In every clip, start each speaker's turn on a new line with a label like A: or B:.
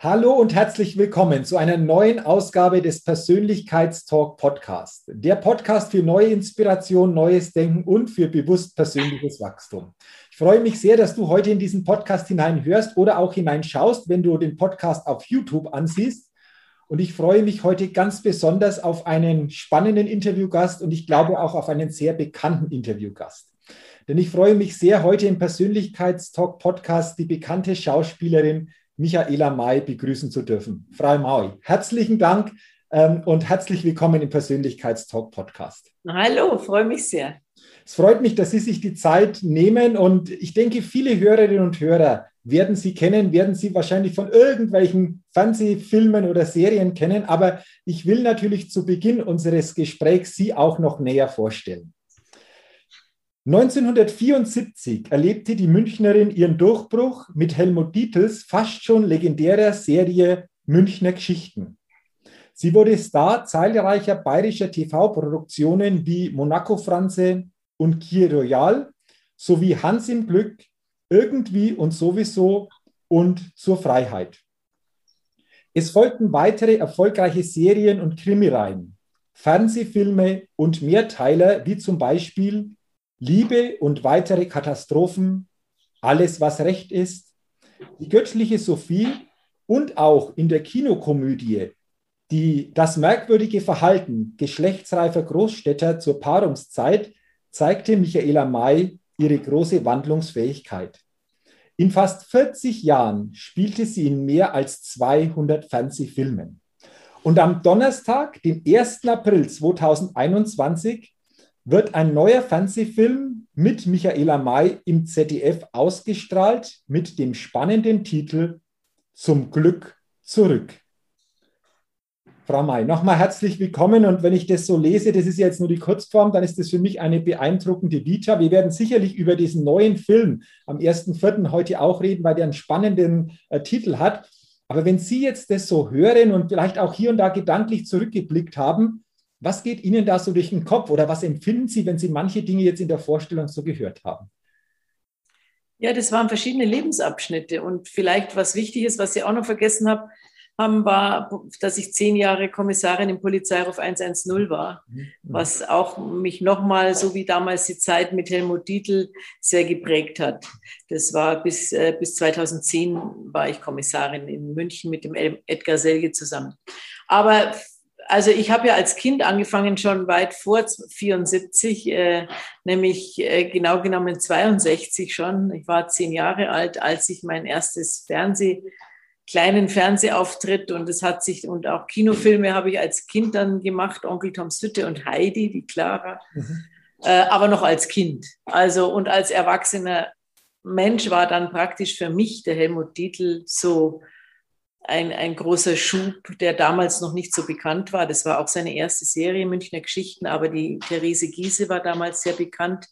A: Hallo und herzlich willkommen zu einer neuen Ausgabe des Persönlichkeitstalk Podcast. Der Podcast für neue Inspiration, neues Denken und für bewusst persönliches Wachstum. Ich freue mich sehr, dass du heute in diesen Podcast hineinhörst oder auch hineinschaust, wenn du den Podcast auf YouTube ansiehst. Und ich freue mich heute ganz besonders auf einen spannenden Interviewgast und ich glaube auch auf einen sehr bekannten Interviewgast. Denn ich freue mich sehr, heute im Persönlichkeitstalk Podcast die bekannte Schauspielerin Michaela May begrüßen zu dürfen. Frau May, herzlichen Dank ähm, und herzlich willkommen im Persönlichkeitstalk Podcast.
B: Hallo, freue mich sehr.
A: Es freut mich, dass Sie sich die Zeit nehmen und ich denke, viele Hörerinnen und Hörer werden Sie kennen, werden Sie wahrscheinlich von irgendwelchen Fernsehfilmen oder Serien kennen, aber ich will natürlich zu Beginn unseres Gesprächs Sie auch noch näher vorstellen. 1974 erlebte die Münchnerin ihren Durchbruch mit Helmut Dietls fast schon legendärer Serie Münchner Geschichten. Sie wurde Star zahlreicher bayerischer TV-Produktionen wie Monaco Franze und Kier Royal sowie Hans im Glück, Irgendwie und sowieso und zur Freiheit. Es folgten weitere erfolgreiche Serien und Krimireihen, Fernsehfilme und Mehrteiler wie zum Beispiel Liebe und weitere Katastrophen, alles, was recht ist, die göttliche Sophie und auch in der Kinokomödie die, das merkwürdige Verhalten geschlechtsreifer Großstädter zur Paarungszeit zeigte Michaela May ihre große Wandlungsfähigkeit. In fast 40 Jahren spielte sie in mehr als 200 Fernsehfilmen. Und am Donnerstag, dem 1. April 2021, wird ein neuer Fernsehfilm mit Michaela May im ZDF ausgestrahlt mit dem spannenden Titel Zum Glück zurück. Frau May, nochmal herzlich willkommen. Und wenn ich das so lese, das ist jetzt nur die Kurzform, dann ist das für mich eine beeindruckende Vita. Wir werden sicherlich über diesen neuen Film am 1.4. heute auch reden, weil der einen spannenden äh, Titel hat. Aber wenn Sie jetzt das so hören und vielleicht auch hier und da gedanklich zurückgeblickt haben, was geht Ihnen da so durch den Kopf oder was empfinden Sie, wenn Sie manche Dinge jetzt in der Vorstellung so gehört haben?
B: Ja, das waren verschiedene Lebensabschnitte. Und vielleicht was wichtig ist, was Sie auch noch vergessen haben, haben, war, dass ich zehn Jahre Kommissarin im Polizeiruf 110 war, mhm. was auch mich nochmal, so wie damals die Zeit mit Helmut Dietl, sehr geprägt hat. Das war bis, äh, bis 2010 war ich Kommissarin in München mit dem Edgar Selge zusammen. Aber also ich habe ja als Kind angefangen, schon weit vor 74, äh, nämlich äh, genau genommen 62 schon. Ich war zehn Jahre alt, als ich mein erstes Fernseh, kleinen Fernsehauftritt und es hat sich, und auch Kinofilme habe ich als Kind dann gemacht, Onkel Toms Hütte und Heidi, die Clara, mhm. äh, aber noch als Kind. Also und als erwachsener Mensch war dann praktisch für mich der Helmut Dietl so ein, ein großer Schub, der damals noch nicht so bekannt war. Das war auch seine erste Serie, Münchner Geschichten, aber die Therese Giese war damals sehr bekannt,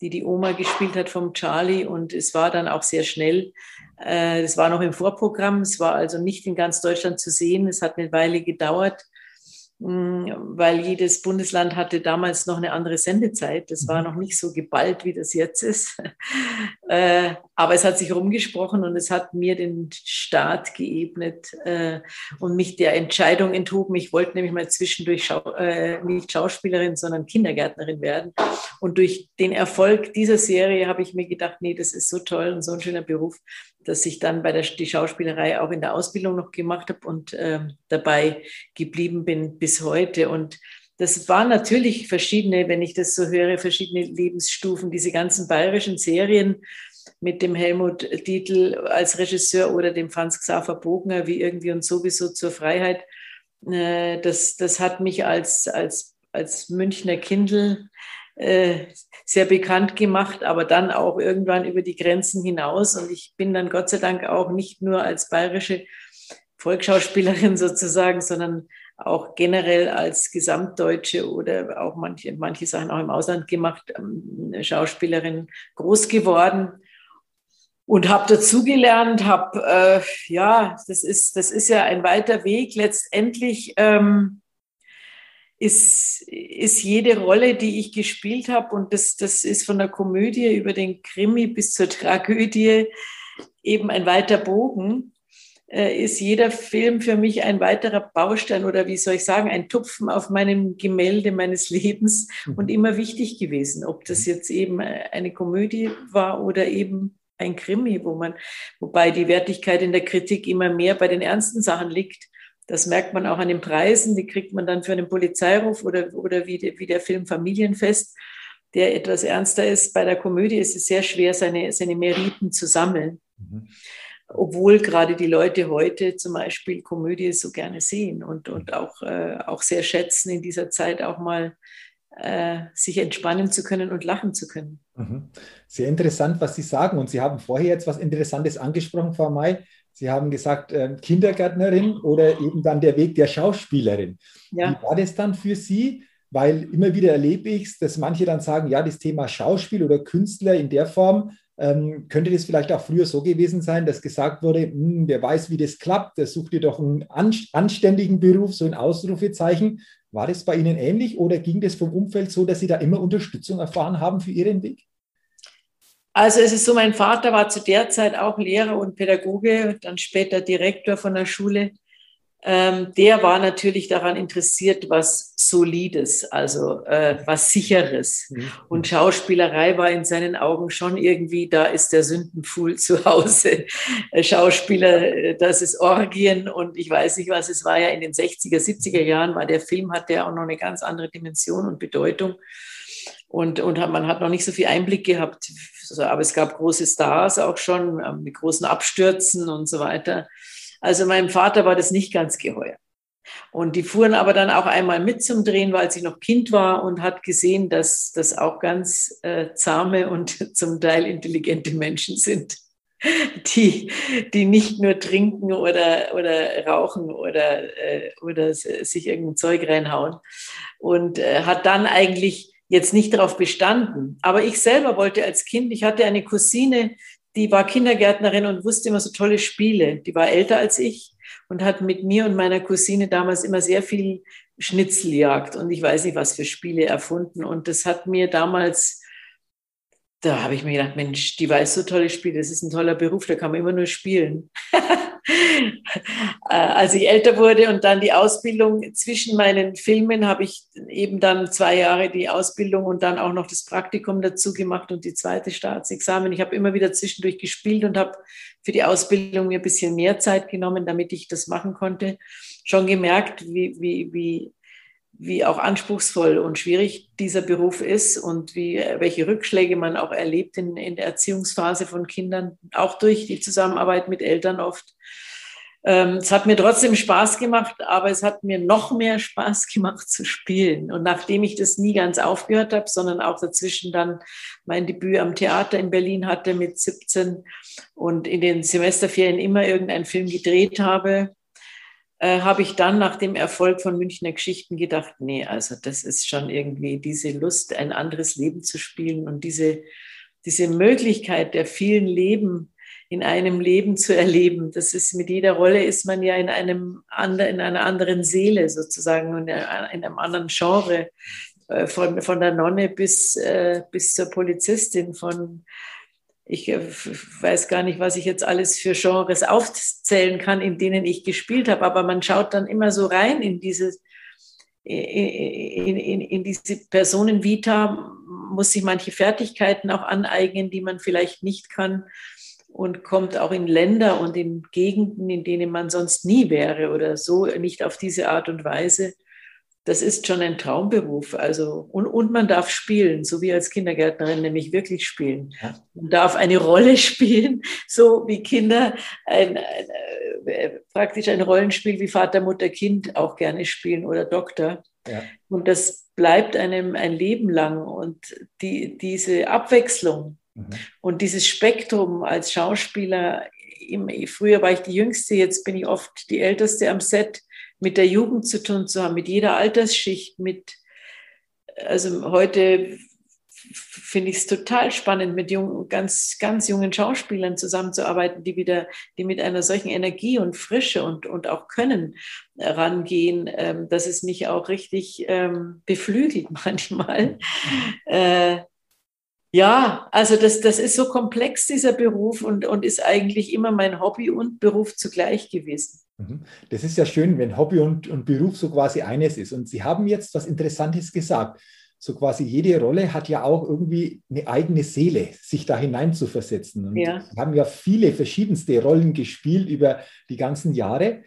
B: die die Oma gespielt hat vom Charlie und es war dann auch sehr schnell. Äh, das war noch im Vorprogramm, es war also nicht in ganz Deutschland zu sehen. Es hat eine Weile gedauert, mm, weil jedes Bundesland hatte damals noch eine andere Sendezeit. Das war noch nicht so geballt, wie das jetzt ist. Aber es hat sich rumgesprochen und es hat mir den Start geebnet äh, und mich der Entscheidung enthoben. Ich wollte nämlich mal zwischendurch Schau äh, nicht Schauspielerin, sondern Kindergärtnerin werden. Und durch den Erfolg dieser Serie habe ich mir gedacht, nee, das ist so toll und so ein schöner Beruf, dass ich dann bei der die Schauspielerei auch in der Ausbildung noch gemacht habe und äh, dabei geblieben bin bis heute. Und das waren natürlich verschiedene, wenn ich das so höre, verschiedene Lebensstufen, diese ganzen bayerischen Serien mit dem Helmut Dietl als Regisseur oder dem Franz Xaver Bogner wie irgendwie und sowieso zur Freiheit. Äh, das, das hat mich als, als, als Münchner Kindl äh, sehr bekannt gemacht, aber dann auch irgendwann über die Grenzen hinaus. Und ich bin dann Gott sei Dank auch nicht nur als bayerische Volksschauspielerin sozusagen, sondern auch generell als Gesamtdeutsche oder auch manche, manche Sachen auch im Ausland gemacht, ähm, Schauspielerin groß geworden und habe dazugelernt, habe, äh, ja, das ist, das ist ja ein weiter Weg. Letztendlich ähm, ist, ist jede Rolle, die ich gespielt habe, und das, das ist von der Komödie über den Krimi bis zur Tragödie eben ein weiter Bogen, äh, ist jeder Film für mich ein weiterer Baustein oder wie soll ich sagen, ein Tupfen auf meinem Gemälde meines Lebens mhm. und immer wichtig gewesen, ob das jetzt eben eine Komödie war oder eben ein Krimi, wo man, wobei die Wertigkeit in der Kritik immer mehr bei den ernsten Sachen liegt. Das merkt man auch an den Preisen, die kriegt man dann für einen Polizeiruf oder, oder wie, wie der Film Familienfest, der etwas ernster ist. Bei der Komödie ist es sehr schwer, seine, seine Meriten zu sammeln. Mhm. Obwohl gerade die Leute heute zum Beispiel Komödie so gerne sehen und, und auch, äh, auch sehr schätzen, in dieser Zeit auch mal sich entspannen zu können und lachen zu können.
A: Mhm. Sehr interessant, was Sie sagen. Und Sie haben vorher jetzt was Interessantes angesprochen, Frau May. Sie haben gesagt, äh, Kindergärtnerin oder eben dann der Weg der Schauspielerin. Ja. Wie war das dann für Sie? Weil immer wieder erlebe ich es, dass manche dann sagen, ja, das Thema Schauspiel oder Künstler in der Form, ähm, könnte das vielleicht auch früher so gewesen sein, dass gesagt wurde, hm, wer weiß, wie das klappt, der sucht dir doch einen anständigen Beruf, so ein Ausrufezeichen. War das bei Ihnen ähnlich oder ging das vom Umfeld so, dass Sie da immer Unterstützung erfahren haben für Ihren Weg?
B: Also es ist so, mein Vater war zu der Zeit auch Lehrer und Pädagoge, dann später Direktor von der Schule ähm, der war natürlich daran interessiert, was Solides, also äh, was Sicheres. Mhm. Und Schauspielerei war in seinen Augen schon irgendwie, da ist der Sündenpfuhl zu Hause. Äh, Schauspieler, äh, das ist Orgien und ich weiß nicht was, es war ja in den 60er, 70er Jahren, war der Film, hat der auch noch eine ganz andere Dimension und Bedeutung. Und, und man hat noch nicht so viel Einblick gehabt. Aber es gab große Stars auch schon ähm, mit großen Abstürzen und so weiter. Also meinem Vater war das nicht ganz geheuer. Und die fuhren aber dann auch einmal mit zum Drehen, weil sie noch Kind war und hat gesehen, dass das auch ganz äh, zahme und zum Teil intelligente Menschen sind, die, die nicht nur trinken oder, oder rauchen oder, äh, oder sich irgendein Zeug reinhauen. Und äh, hat dann eigentlich jetzt nicht darauf bestanden. Aber ich selber wollte als Kind, ich hatte eine Cousine, die war Kindergärtnerin und wusste immer so tolle Spiele. Die war älter als ich und hat mit mir und meiner Cousine damals immer sehr viel Schnitzeljagd und ich weiß nicht was für Spiele erfunden. Und das hat mir damals, da habe ich mir gedacht, Mensch, die weiß so tolle Spiele, das ist ein toller Beruf, da kann man immer nur spielen. Äh, als ich älter wurde und dann die Ausbildung zwischen meinen Filmen habe ich eben dann zwei Jahre die Ausbildung und dann auch noch das Praktikum dazu gemacht und die zweite Staatsexamen. Ich habe immer wieder zwischendurch gespielt und habe für die Ausbildung mir ein bisschen mehr Zeit genommen, damit ich das machen konnte. Schon gemerkt, wie, wie, wie, wie auch anspruchsvoll und schwierig dieser Beruf ist und wie, welche Rückschläge man auch erlebt in, in der Erziehungsphase von Kindern, auch durch die Zusammenarbeit mit Eltern oft. Ähm, es hat mir trotzdem Spaß gemacht, aber es hat mir noch mehr Spaß gemacht zu spielen. Und nachdem ich das nie ganz aufgehört habe, sondern auch dazwischen dann mein Debüt am Theater in Berlin hatte mit 17 und in den Semesterferien immer irgendeinen Film gedreht habe, äh, habe ich dann nach dem Erfolg von Münchner Geschichten gedacht, nee, also das ist schon irgendwie diese Lust, ein anderes Leben zu spielen und diese, diese Möglichkeit der vielen Leben in einem Leben zu erleben. Das ist mit jeder Rolle ist man ja in einem anderen, in einer anderen Seele sozusagen in einem anderen Genre. Äh, von, von der Nonne bis, äh, bis zur Polizistin, von, ich äh, weiß gar nicht, was ich jetzt alles für Genres aufzählen kann, in denen ich gespielt habe, aber man schaut dann immer so rein in dieses, in, in, in diese Personenvita, muss sich manche Fertigkeiten auch aneignen, die man vielleicht nicht kann und kommt auch in Länder und in Gegenden, in denen man sonst nie wäre oder so, nicht auf diese Art und Weise das ist schon ein Traumberuf. Also, und, und man darf spielen, so wie als Kindergärtnerin, nämlich wirklich spielen. Ja. Man darf eine Rolle spielen, so wie Kinder ein, ein, äh, praktisch ein Rollenspiel wie Vater, Mutter, Kind auch gerne spielen oder Doktor. Ja. Und das bleibt einem ein Leben lang. Und die, diese Abwechslung mhm. und dieses Spektrum als Schauspieler, früher war ich die Jüngste, jetzt bin ich oft die Älteste am Set mit der Jugend zu tun zu haben, mit jeder Altersschicht, mit, also heute finde ich es total spannend, mit jungen, ganz, ganz jungen Schauspielern zusammenzuarbeiten, die wieder, die mit einer solchen Energie und Frische und, und auch Können rangehen, ähm, dass es mich auch richtig ähm, beflügelt manchmal. Äh, ja, also das, das ist so komplex, dieser Beruf, und, und ist eigentlich immer mein Hobby und Beruf zugleich gewesen.
A: Mhm. Das ist ja schön, wenn Hobby und, und Beruf so quasi eines ist. Und Sie haben jetzt was Interessantes gesagt. So quasi jede Rolle hat ja auch irgendwie eine eigene Seele, sich da hinein zu versetzen. Und ja. Sie haben ja viele verschiedenste Rollen gespielt über die ganzen Jahre.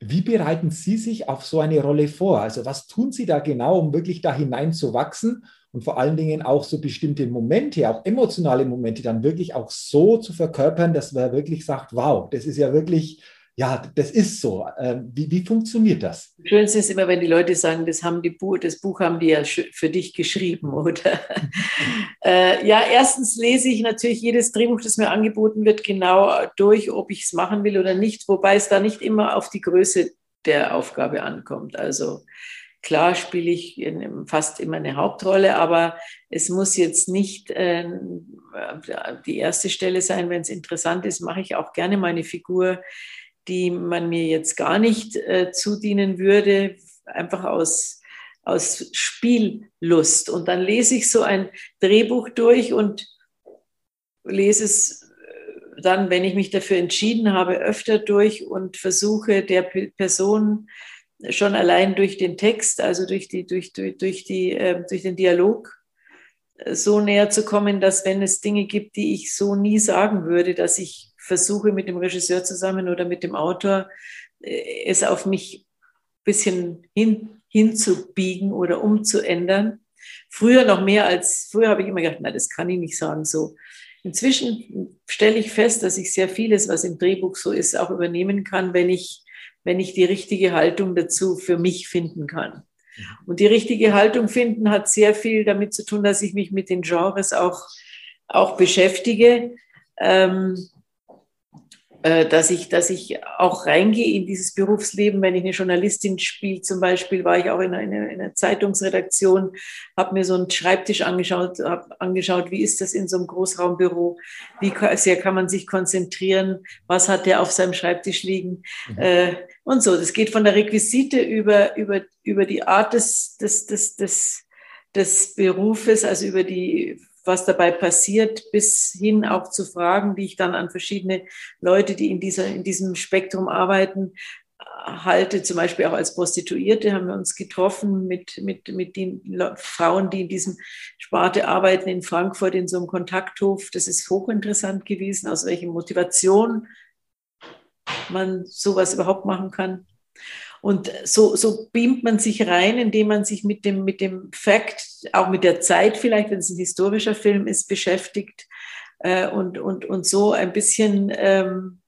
A: Wie bereiten Sie sich auf so eine Rolle vor? Also was tun Sie da genau, um wirklich da hinein zu wachsen und vor allen Dingen auch so bestimmte Momente, auch emotionale Momente dann wirklich auch so zu verkörpern, dass man wirklich sagt, wow, das ist ja wirklich ja, das ist so. Ähm, wie, wie funktioniert das?
B: Schönste ist immer, wenn die Leute sagen, das, haben die Buch, das Buch haben die ja für dich geschrieben, oder? äh, ja, erstens lese ich natürlich jedes Drehbuch, das mir angeboten wird, genau durch, ob ich es machen will oder nicht, wobei es da nicht immer auf die Größe der Aufgabe ankommt. Also klar spiele ich fast immer eine Hauptrolle, aber es muss jetzt nicht äh, die erste Stelle sein. Wenn es interessant ist, mache ich auch gerne meine Figur die man mir jetzt gar nicht äh, zudienen würde, einfach aus, aus Spiellust. Und dann lese ich so ein Drehbuch durch und lese es äh, dann, wenn ich mich dafür entschieden habe, öfter durch und versuche der Person schon allein durch den Text, also durch, die, durch, durch, durch, die, äh, durch den Dialog, äh, so näher zu kommen, dass wenn es Dinge gibt, die ich so nie sagen würde, dass ich versuche mit dem Regisseur zusammen oder mit dem Autor äh, es auf mich ein bisschen hin, hinzubiegen oder umzuändern. Früher noch mehr als, früher habe ich immer gedacht, nein, das kann ich nicht sagen so. Inzwischen stelle ich fest, dass ich sehr vieles, was im Drehbuch so ist, auch übernehmen kann, wenn ich, wenn ich die richtige Haltung dazu für mich finden kann. Und die richtige Haltung finden hat sehr viel damit zu tun, dass ich mich mit den Genres auch, auch beschäftige. Ähm, äh, dass ich, dass ich auch reingehe in dieses Berufsleben. Wenn ich eine Journalistin spiele, zum Beispiel, war ich auch in einer, in einer Zeitungsredaktion, habe mir so einen Schreibtisch angeschaut, habe angeschaut, wie ist das in so einem Großraumbüro, wie sehr kann man sich konzentrieren, was hat der auf seinem Schreibtisch liegen mhm. äh, und so. Das geht von der Requisite über, über, über die Art des, des, des, des, des Berufes, also über die was dabei passiert, bis hin auch zu Fragen, die ich dann an verschiedene Leute, die in, dieser, in diesem Spektrum arbeiten, halte, zum Beispiel auch als Prostituierte haben wir uns getroffen mit, mit, mit den Frauen, die in diesem Sparte arbeiten in Frankfurt in so einem Kontakthof. Das ist hochinteressant gewesen, aus welcher Motivation man sowas überhaupt machen kann. Und so, so beamt man sich rein, indem man sich mit dem, mit dem Fakt, auch mit der Zeit vielleicht, wenn es ein historischer Film ist, beschäftigt äh, und, und, und so ein bisschen ähm,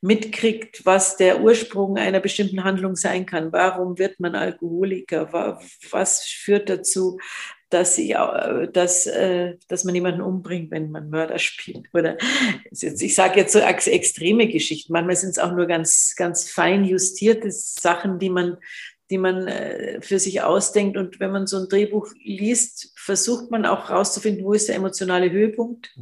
B: mitkriegt, was der Ursprung einer bestimmten Handlung sein kann. Warum wird man Alkoholiker? Was führt dazu, dass, ich, dass, äh, dass man jemanden umbringt, wenn man Mörder spielt. Oder ich sage jetzt so extreme Geschichten. Manchmal sind es auch nur ganz, ganz fein justierte Sachen, die man, die man äh, für sich ausdenkt. Und wenn man so ein Drehbuch liest, versucht man auch herauszufinden, wo ist der emotionale Höhepunkt.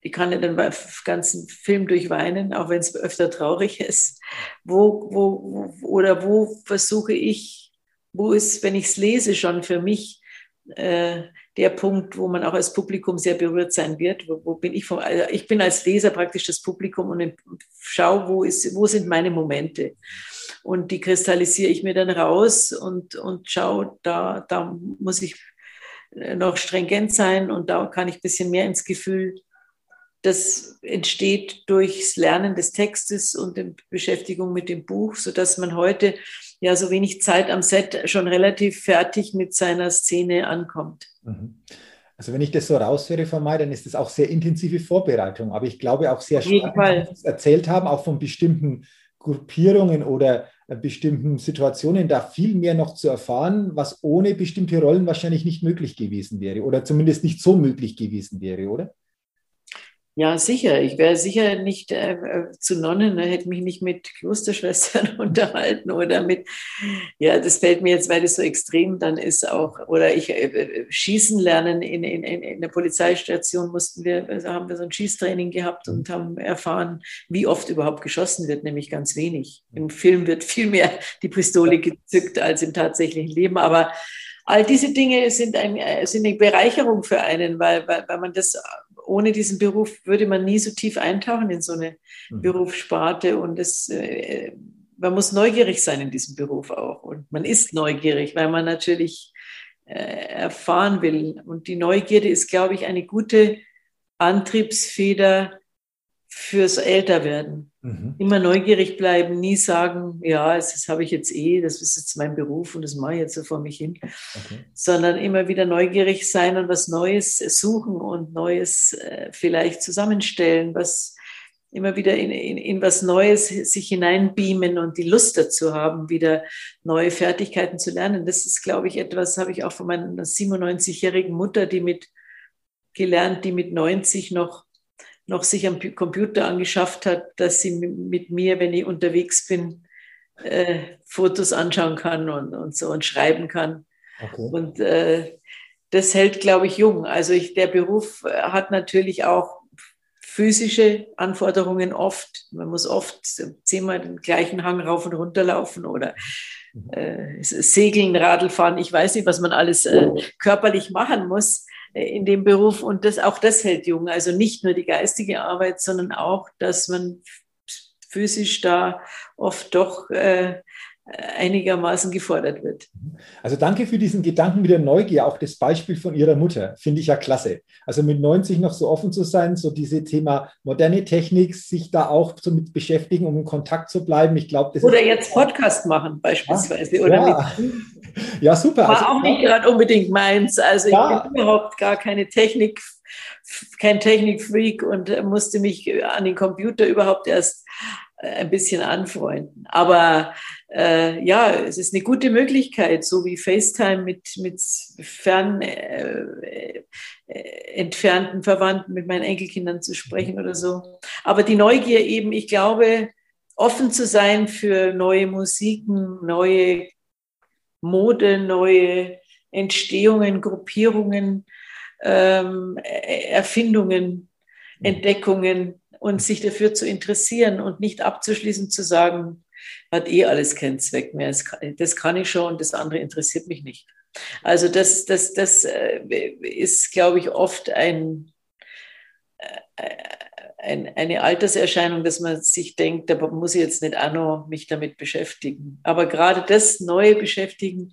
B: Ich kann ja dann beim ganzen Film durchweinen, auch wenn es öfter traurig ist. Wo, wo, oder wo versuche ich, wo ist, wenn ich es lese, schon für mich äh, der Punkt, wo man auch als Publikum sehr berührt sein wird. Wo, wo bin ich vom, also ich bin als Leser praktisch das Publikum und schaue, wo, ist, wo sind meine Momente. Und die kristallisiere ich mir dann raus und, und schaue, da, da muss ich noch stringent sein und da kann ich ein bisschen mehr ins Gefühl das entsteht durchs Lernen des Textes und die Beschäftigung mit dem Buch, sodass man heute ja so wenig Zeit am Set schon relativ fertig mit seiner Szene ankommt.
A: Mhm. Also wenn ich das so raushöre von mir, dann ist das auch sehr intensive Vorbereitung. Aber ich glaube auch sehr
B: stark,
A: erzählt haben, auch von bestimmten Gruppierungen oder äh, bestimmten Situationen da viel mehr noch zu erfahren, was ohne bestimmte Rollen wahrscheinlich nicht möglich gewesen wäre oder zumindest nicht so möglich gewesen wäre, oder?
B: Ja, sicher. Ich wäre sicher nicht äh, äh zu Nonnen, ne, hätte mich nicht mit Klosterschwestern unterhalten oder mit, ja, das fällt mir jetzt, weil das so extrem dann ist auch, oder ich äh, äh schießen lernen in, in, in der Polizeistation mussten wir, also haben wir so ein Schießtraining gehabt und haben erfahren, wie oft überhaupt geschossen wird, nämlich ganz wenig. Im Film wird viel mehr die Pistole gezückt als im tatsächlichen Leben, aber all diese Dinge sind, ein, äh, sind eine Bereicherung für einen, weil, weil, weil man das ohne diesen Beruf würde man nie so tief eintauchen in so eine mhm. Berufssparte. Und es, äh, man muss neugierig sein in diesem Beruf auch. Und man ist neugierig, weil man natürlich äh, erfahren will. Und die Neugierde ist, glaube ich, eine gute Antriebsfeder fürs Älterwerden. Mhm. Immer neugierig bleiben, nie sagen, ja, das, habe ich jetzt eh, das ist jetzt mein Beruf und das mache ich jetzt so vor mich hin, okay. sondern immer wieder neugierig sein und was Neues suchen und Neues äh, vielleicht zusammenstellen, was immer wieder in, in, in was Neues sich hineinbeamen und die Lust dazu haben, wieder neue Fertigkeiten zu lernen. Das ist, glaube ich, etwas, habe ich auch von meiner 97-jährigen Mutter, die mit gelernt, die mit 90 noch noch sich am Computer angeschafft hat, dass sie mit mir, wenn ich unterwegs bin, äh, Fotos anschauen kann und, und so und schreiben kann. Okay. Und äh, das hält, glaube ich, jung. Also ich, der Beruf äh, hat natürlich auch physische Anforderungen oft. Man muss oft zehnmal den gleichen Hang rauf und runter laufen oder mhm. äh, segeln, Radl fahren. Ich weiß nicht, was man alles äh, körperlich machen muss in dem Beruf und das, auch das hält jung. Also nicht nur die geistige Arbeit, sondern auch, dass man physisch da oft doch äh, einigermaßen gefordert wird.
A: Also danke für diesen Gedanken mit der Neugier, auch das Beispiel von Ihrer Mutter, finde ich ja klasse. Also mit 90 noch so offen zu sein, so diese Thema moderne Technik, sich da auch so mit beschäftigen, um in Kontakt zu bleiben. Ich glaube,
B: das Oder jetzt Podcast machen beispielsweise. Ja, oder
A: ja. ja super.
B: War also, auch nicht gerade unbedingt meins. Also ja. ich bin überhaupt gar keine Technik kein Technikfreak und musste mich an den Computer überhaupt erst ein bisschen anfreunden. Aber äh, ja, es ist eine gute Möglichkeit, so wie FaceTime mit, mit fern äh, äh, entfernten Verwandten, mit meinen Enkelkindern zu sprechen oder so. Aber die Neugier eben, ich glaube, offen zu sein für neue Musiken, neue Mode, neue Entstehungen, Gruppierungen, ähm, Erfindungen, Entdeckungen, und sich dafür zu interessieren und nicht abzuschließen zu sagen, hat eh alles keinen Zweck mehr. Das kann ich schon und das andere interessiert mich nicht. Also das, das, das äh, ist, glaube ich, oft ein, äh, ein, eine Alterserscheinung, dass man sich denkt, da muss ich jetzt nicht auch noch mich damit beschäftigen. Aber gerade das neue Beschäftigen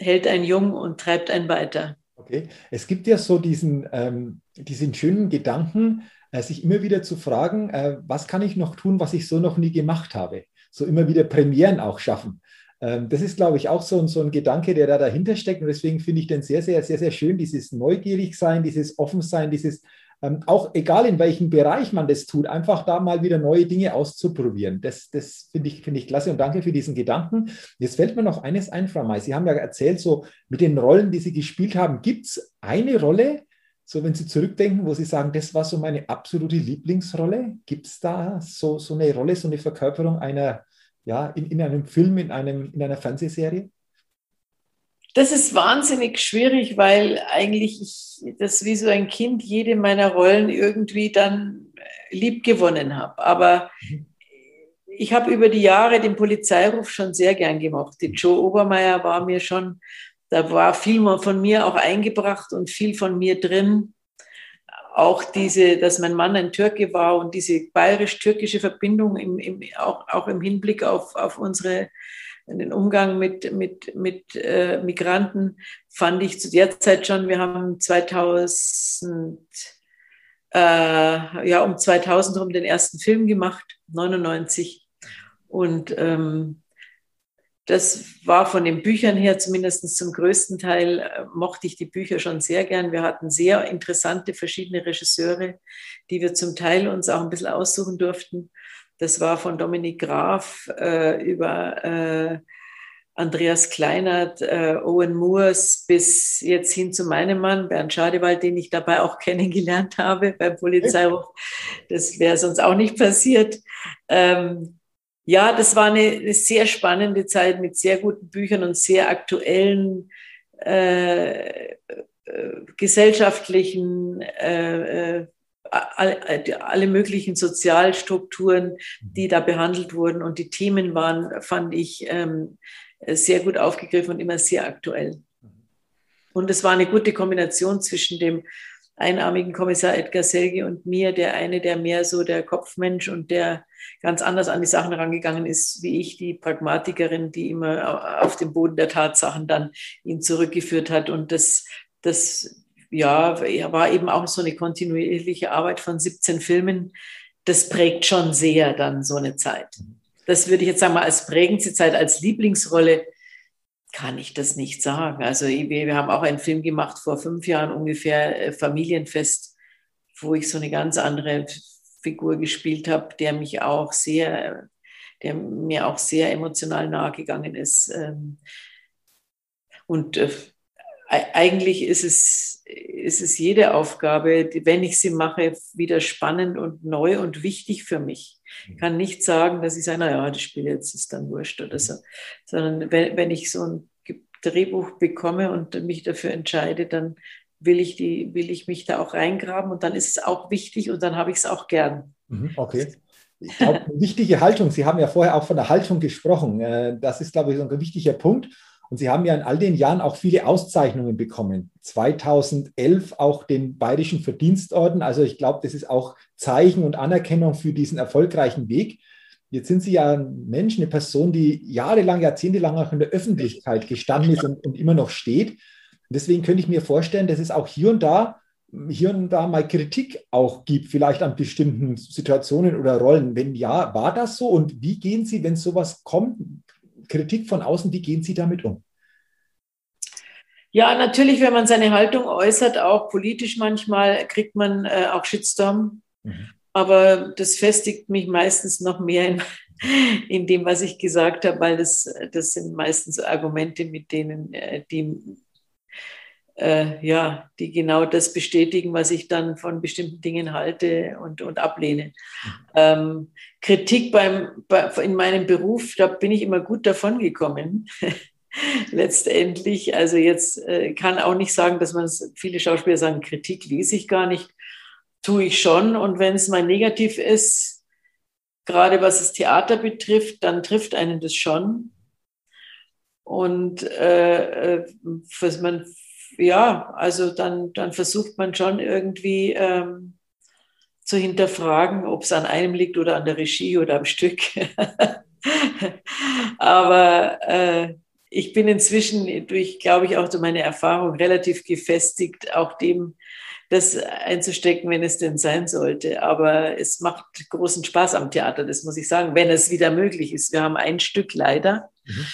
B: hält einen jung und treibt einen weiter.
A: Okay, es gibt ja so diesen, ähm, diesen schönen Gedanken, äh, sich immer wieder zu fragen, äh, was kann ich noch tun, was ich so noch nie gemacht habe. So immer wieder Premieren auch schaffen. Ähm, das ist, glaube ich, auch so ein, so ein Gedanke, der da dahinter steckt. Und deswegen finde ich den sehr, sehr, sehr, sehr schön, dieses Neugierigsein, dieses Offensein, dieses ähm, auch egal in welchem Bereich man das tut, einfach da mal wieder neue Dinge auszuprobieren. Das, das finde ich, finde ich klasse und danke für diesen Gedanken. Jetzt fällt mir noch eines ein, Frau May. Sie haben ja erzählt, so mit den Rollen, die Sie gespielt haben, gibt es eine Rolle, so wenn Sie zurückdenken, wo Sie sagen, das war so meine absolute Lieblingsrolle? Gibt es da so, so eine Rolle, so eine Verkörperung einer, ja, in, in einem Film, in, einem, in einer Fernsehserie?
B: Das ist wahnsinnig schwierig, weil eigentlich ich das wie so ein Kind jede meiner Rollen irgendwie dann lieb gewonnen habe. Aber ich habe über die Jahre den Polizeiruf schon sehr gern gemacht. Die Joe Obermeier war mir schon da war viel von mir auch eingebracht und viel von mir drin. Auch diese, dass mein Mann ein Türke war und diese bayerisch-türkische Verbindung im, im, auch, auch im Hinblick auf, auf unsere den Umgang mit, mit, mit äh, Migranten fand ich zu der Zeit schon, wir haben 2000, äh, ja, um 2000 rum den ersten Film gemacht, 99. Und ähm, das war von den Büchern her, zumindest zum größten Teil, äh, mochte ich die Bücher schon sehr gern. Wir hatten sehr interessante verschiedene Regisseure, die wir zum Teil uns auch ein bisschen aussuchen durften. Das war von Dominik Graf äh, über äh, Andreas Kleinert, äh, Owen Moores bis jetzt hin zu meinem Mann, Bernd Schadewald, den ich dabei auch kennengelernt habe beim Polizeiruf. Das wäre sonst auch nicht passiert. Ähm, ja, das war eine, eine, sehr spannende Zeit mit sehr guten Büchern und sehr aktuellen äh, äh, gesellschaftlichen äh, äh alle, alle möglichen Sozialstrukturen, die da behandelt wurden. Und die Themen waren, fand ich, ähm, sehr gut aufgegriffen und immer sehr aktuell. Und es war eine gute Kombination zwischen dem einarmigen Kommissar Edgar Selge und mir, der eine, der mehr so der Kopfmensch und der ganz anders an die Sachen rangegangen ist, wie ich, die Pragmatikerin, die immer auf dem Boden der Tatsachen dann ihn zurückgeführt hat. Und das, das ja, war eben auch so eine kontinuierliche Arbeit von 17 Filmen. Das prägt schon sehr dann so eine Zeit. Das würde ich jetzt sagen als prägendste Zeit, als Lieblingsrolle kann ich das nicht sagen. Also wir haben auch einen Film gemacht vor fünf Jahren ungefähr, äh, Familienfest, wo ich so eine ganz andere Figur gespielt habe, der mich auch sehr, der mir auch sehr emotional nahegegangen ist. Ähm, und äh, eigentlich ist es, ist es jede Aufgabe, wenn ich sie mache, wieder spannend und neu und wichtig für mich. Ich kann nicht sagen, dass ich sage, naja, das Spiel jetzt ist dann wurscht oder so, sondern wenn, wenn ich so ein Drehbuch bekomme und mich dafür entscheide, dann will ich, die, will ich mich da auch reingraben und dann ist es auch wichtig und dann habe ich es auch gern.
A: Mhm, okay. Ich glaube, wichtige Haltung. Sie haben ja vorher auch von der Haltung gesprochen. Äh, das ist, glaube ich, ein wichtiger Punkt. Und Sie haben ja in all den Jahren auch viele Auszeichnungen bekommen. 2011 auch den Bayerischen Verdienstorden. Also ich glaube, das ist auch Zeichen und Anerkennung für diesen erfolgreichen Weg. Jetzt sind Sie ja ein Mensch, eine Person, die jahrelang, jahrzehntelang auch in der Öffentlichkeit gestanden ist und, und immer noch steht. Und deswegen könnte ich mir vorstellen, dass es auch hier und da, hier und da mal Kritik auch gibt, vielleicht an bestimmten Situationen oder Rollen. Wenn ja, war das so? Und wie gehen Sie, wenn sowas kommt, Kritik von außen, wie gehen Sie damit um?
B: Ja, natürlich, wenn man seine Haltung äußert, auch politisch manchmal, kriegt man äh, auch Shitstorm. Mhm. Aber das festigt mich meistens noch mehr in, in dem, was ich gesagt habe, weil das, das sind meistens Argumente, mit denen äh, die, äh, ja, die genau das bestätigen, was ich dann von bestimmten Dingen halte und, und ablehne. Ähm, Kritik beim, bei, in meinem Beruf, da bin ich immer gut davon gekommen. Letztendlich, also jetzt äh, kann auch nicht sagen, dass man viele Schauspieler sagen, Kritik lese ich gar nicht tue ich schon. Und wenn es mal negativ ist, gerade was das Theater betrifft, dann trifft einen das schon. Und äh, äh man, ja, also dann, dann versucht man schon irgendwie ähm, zu hinterfragen, ob es an einem liegt oder an der Regie oder am Stück. Aber äh, ich bin inzwischen durch, glaube ich, auch durch meine Erfahrung relativ gefestigt, auch dem das einzustecken, wenn es denn sein sollte. Aber es macht großen Spaß am Theater, das muss ich sagen, wenn es wieder möglich ist. Wir haben ein Stück leider. Mhm.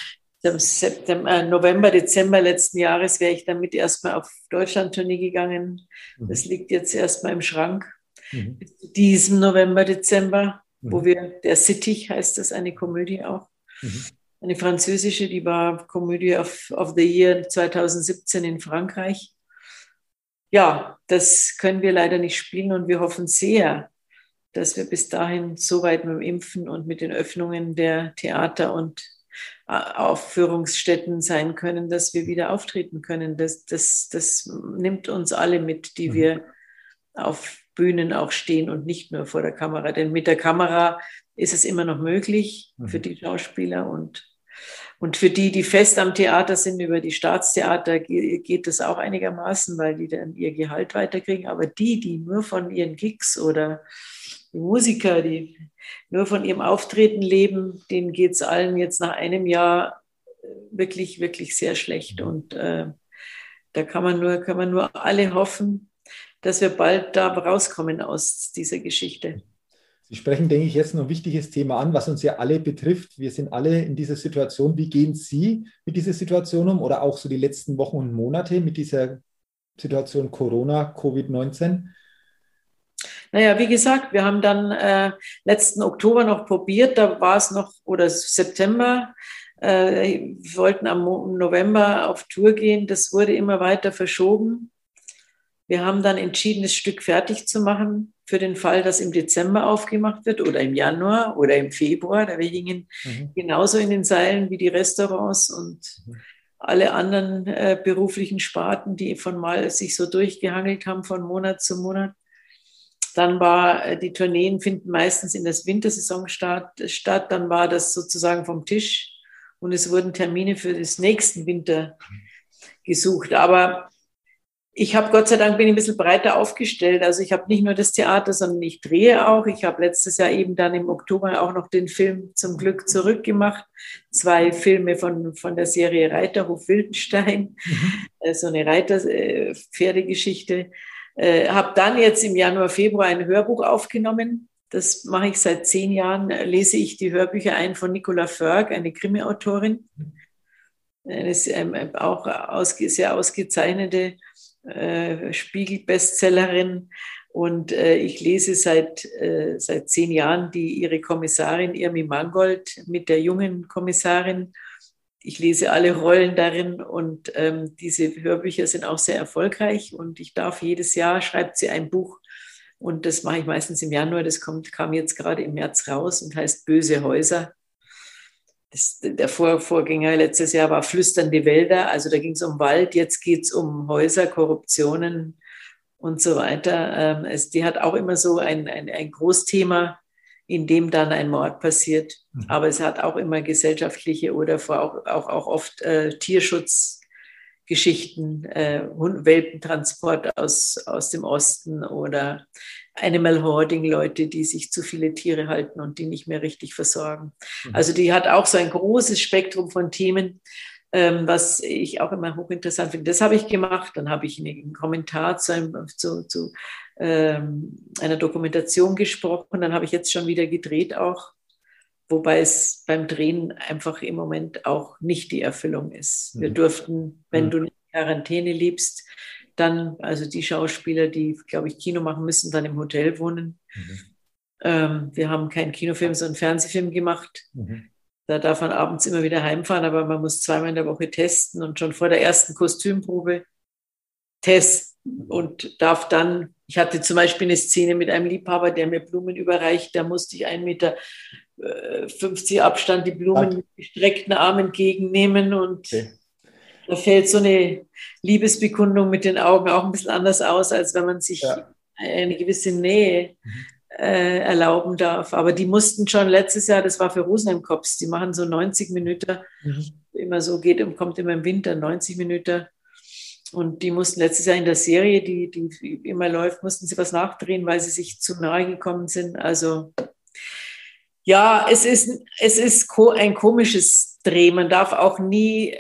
B: September, äh, November, Dezember letzten Jahres wäre ich damit erstmal auf Deutschland-Tournee gegangen. Mhm. Das liegt jetzt erstmal im Schrank. Mhm. Diesem November, Dezember, mhm. wo wir, der Sittich heißt das, eine Komödie auch. Mhm. Eine französische, die war Komödie of, of the Year 2017 in Frankreich ja, das können wir leider nicht spielen und wir hoffen sehr, dass wir bis dahin so weit mit dem Impfen und mit den Öffnungen der Theater und äh, Aufführungsstätten sein können, dass wir wieder auftreten können. Das, das, das nimmt uns alle mit, die mhm. wir auf Bühnen auch stehen und nicht nur vor der Kamera. Denn mit der Kamera ist es immer noch möglich mhm. für die Schauspieler und Und für die, die fest am Theater sind, über die Staatstheater geht es auch einigermaßen, weil die dann ihr Gehalt weiterkriegen. Aber die, die nur von ihren Gigs oder die Musiker, die nur von ihrem Auftreten leben, denen geht es allen jetzt nach einem Jahr äh, wirklich, wirklich sehr schlecht. Und äh, da kann man, nur, kann man nur alle hoffen, dass wir bald da rauskommen aus dieser Geschichte.
A: Sie sprechen, denke ich, jetzt noch ein wichtiges Thema an, was uns ja alle betrifft. Wir sind alle in dieser Situation. Wie gehen Sie mit dieser Situation um oder auch so die letzten Wochen und Monate mit dieser Situation Corona, Covid-19?
B: Naja, wie gesagt, wir haben dann äh, letzten Oktober noch probiert, da war es noch, oder September, äh, wir wollten am November auf Tour gehen, das wurde immer weiter verschoben. Wir haben dann entschieden, das Stück fertig zu machen für den Fall, dass im Dezember aufgemacht wird oder im Januar oder im Februar. Da wir hingen mhm. genauso in den Seilen wie die Restaurants und mhm. alle anderen äh, beruflichen Sparten, die von mal sich so durchgehangelt haben von Monat zu Monat. Dann war äh, die Tourneen finden meistens in das Wintersaison statt, statt. Dann war das sozusagen vom Tisch und es wurden Termine für das nächsten Winter gesucht. Aber ich habe Gott sei Dank bin ich ein bisschen breiter aufgestellt. Also ich habe nicht nur das Theater, sondern ich drehe auch. Ich habe letztes Jahr eben dann im Oktober auch noch den Film zum Glück zurückgemacht. Zwei Filme von, von der Serie Reiterhof Wildenstein, mhm. Äh, so eine Reiterpferdegeschichte. Äh, habe dann jetzt im Januar, Februar ein Hörbuch aufgenommen. Das mache ich seit zehn Jahren. Lese ich die Hörbücher ein von Nicola Förg, eine Krimi-Autorin. Eine ähm, auch ausge, sehr ausgezeichnete äh, Spiegel-Bestsellerin. Und äh, ich lese seit, äh, seit zehn Jahren die, ihre Kommissarin Irmi Mangold mit der jungen Kommissarin. Ich lese alle Rollen darin und ähm, diese Hörbücher sind auch sehr erfolgreich. Und ich darf jedes Jahr, schreibt sie ein Buch und das mache ich meistens im Januar. Das kommt, kam jetzt gerade im März raus und heißt Böse Häuser. Das, der Vor Vorgänger letztes Jahr war Flüsternde Wälder, also da ging es um Wald, jetzt geht es um Häuser, Korruptionen und so weiter. Ähm, es, die hat auch immer so ein, ein, ein Großthema, in dem dann ein Mord passiert. Mhm. Aber es hat auch immer gesellschaftliche oder auch, auch, auch oft äh, Tierschutzgeschichten, äh, Welpentransport aus, aus dem Osten oder Animal Hoarding, Leute, die sich zu viele Tiere halten und die nicht mehr richtig versorgen. Mhm. Also die hat auch so ein großes Spektrum von Themen, was ich auch immer hochinteressant finde. Das habe ich gemacht. Dann habe ich einen Kommentar zu, einem, zu, zu ähm, einer Dokumentation gesprochen. Dann habe ich jetzt schon wieder gedreht auch, wobei es beim Drehen einfach im Moment auch nicht die Erfüllung ist. Wir mhm. durften, wenn mhm. du nicht Quarantäne lebst, dann, also die Schauspieler, die, glaube ich, Kino machen müssen, dann im Hotel wohnen. Mhm. Ähm, wir haben keinen Kinofilm, sondern einen Fernsehfilm gemacht. Mhm. Da darf man abends immer wieder heimfahren, aber man muss zweimal in der Woche testen und schon vor der ersten Kostümprobe testen und darf dann, ich hatte zum Beispiel eine Szene mit einem Liebhaber, der mir Blumen überreicht, da musste ich einen Meter 50 äh, Abstand die Blumen mit gestreckten Armen entgegennehmen und okay. Da fällt so eine Liebesbekundung mit den Augen auch ein bisschen anders aus, als wenn man sich ja. eine gewisse Nähe mhm. Äh, erlauben darf. Aber die mussten schon letztes Jahr, das war für Rosenheim-Cops, die machen so 90 Minuten, mhm. immer so geht und kommt immer im Winter 90 Minuten. Und die mussten letztes Jahr in der Serie, die, die immer läuft, mussten sie was nachdrehen, weil sie sich zu nahe gekommen sind. Also ja, es ist, es ist ein komisches Dreh. Man darf auch nie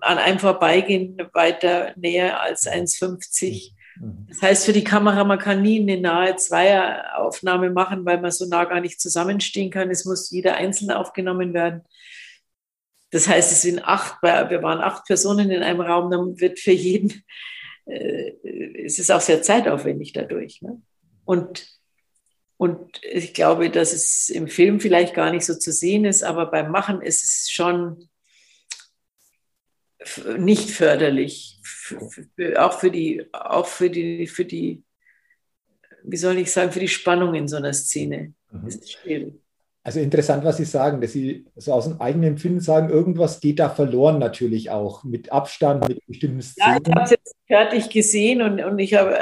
B: an einem vorbeigehen weiter näher als 1,50. Mhm. Das heißt für die Kamera, man kann nie eine nahe Zweieraufnahme machen, weil man so nah gar nicht zusammenstehen kann. Es muss jeder einzeln aufgenommen werden. Das heißt, es sind acht, wir waren acht Personen in einem Raum, dann wird für jeden, äh, es ist auch sehr zeitaufwendig dadurch. Ne? Und, und ich glaube, dass es im Film vielleicht gar nicht so zu sehen ist, aber beim Machen ist es schon nicht förderlich, auch für die, auch für die, für die, wie soll ich sagen, für die Spannung in so einer Szene. Mhm. ist schwierig.
A: Also interessant, was Sie sagen, dass Sie so aus dem eigenen Empfinden sagen, irgendwas geht da verloren natürlich auch, mit Abstand, mit bestimmten
B: Szenen. Ja, ich habe es jetzt fertig gesehen und, und ich habe,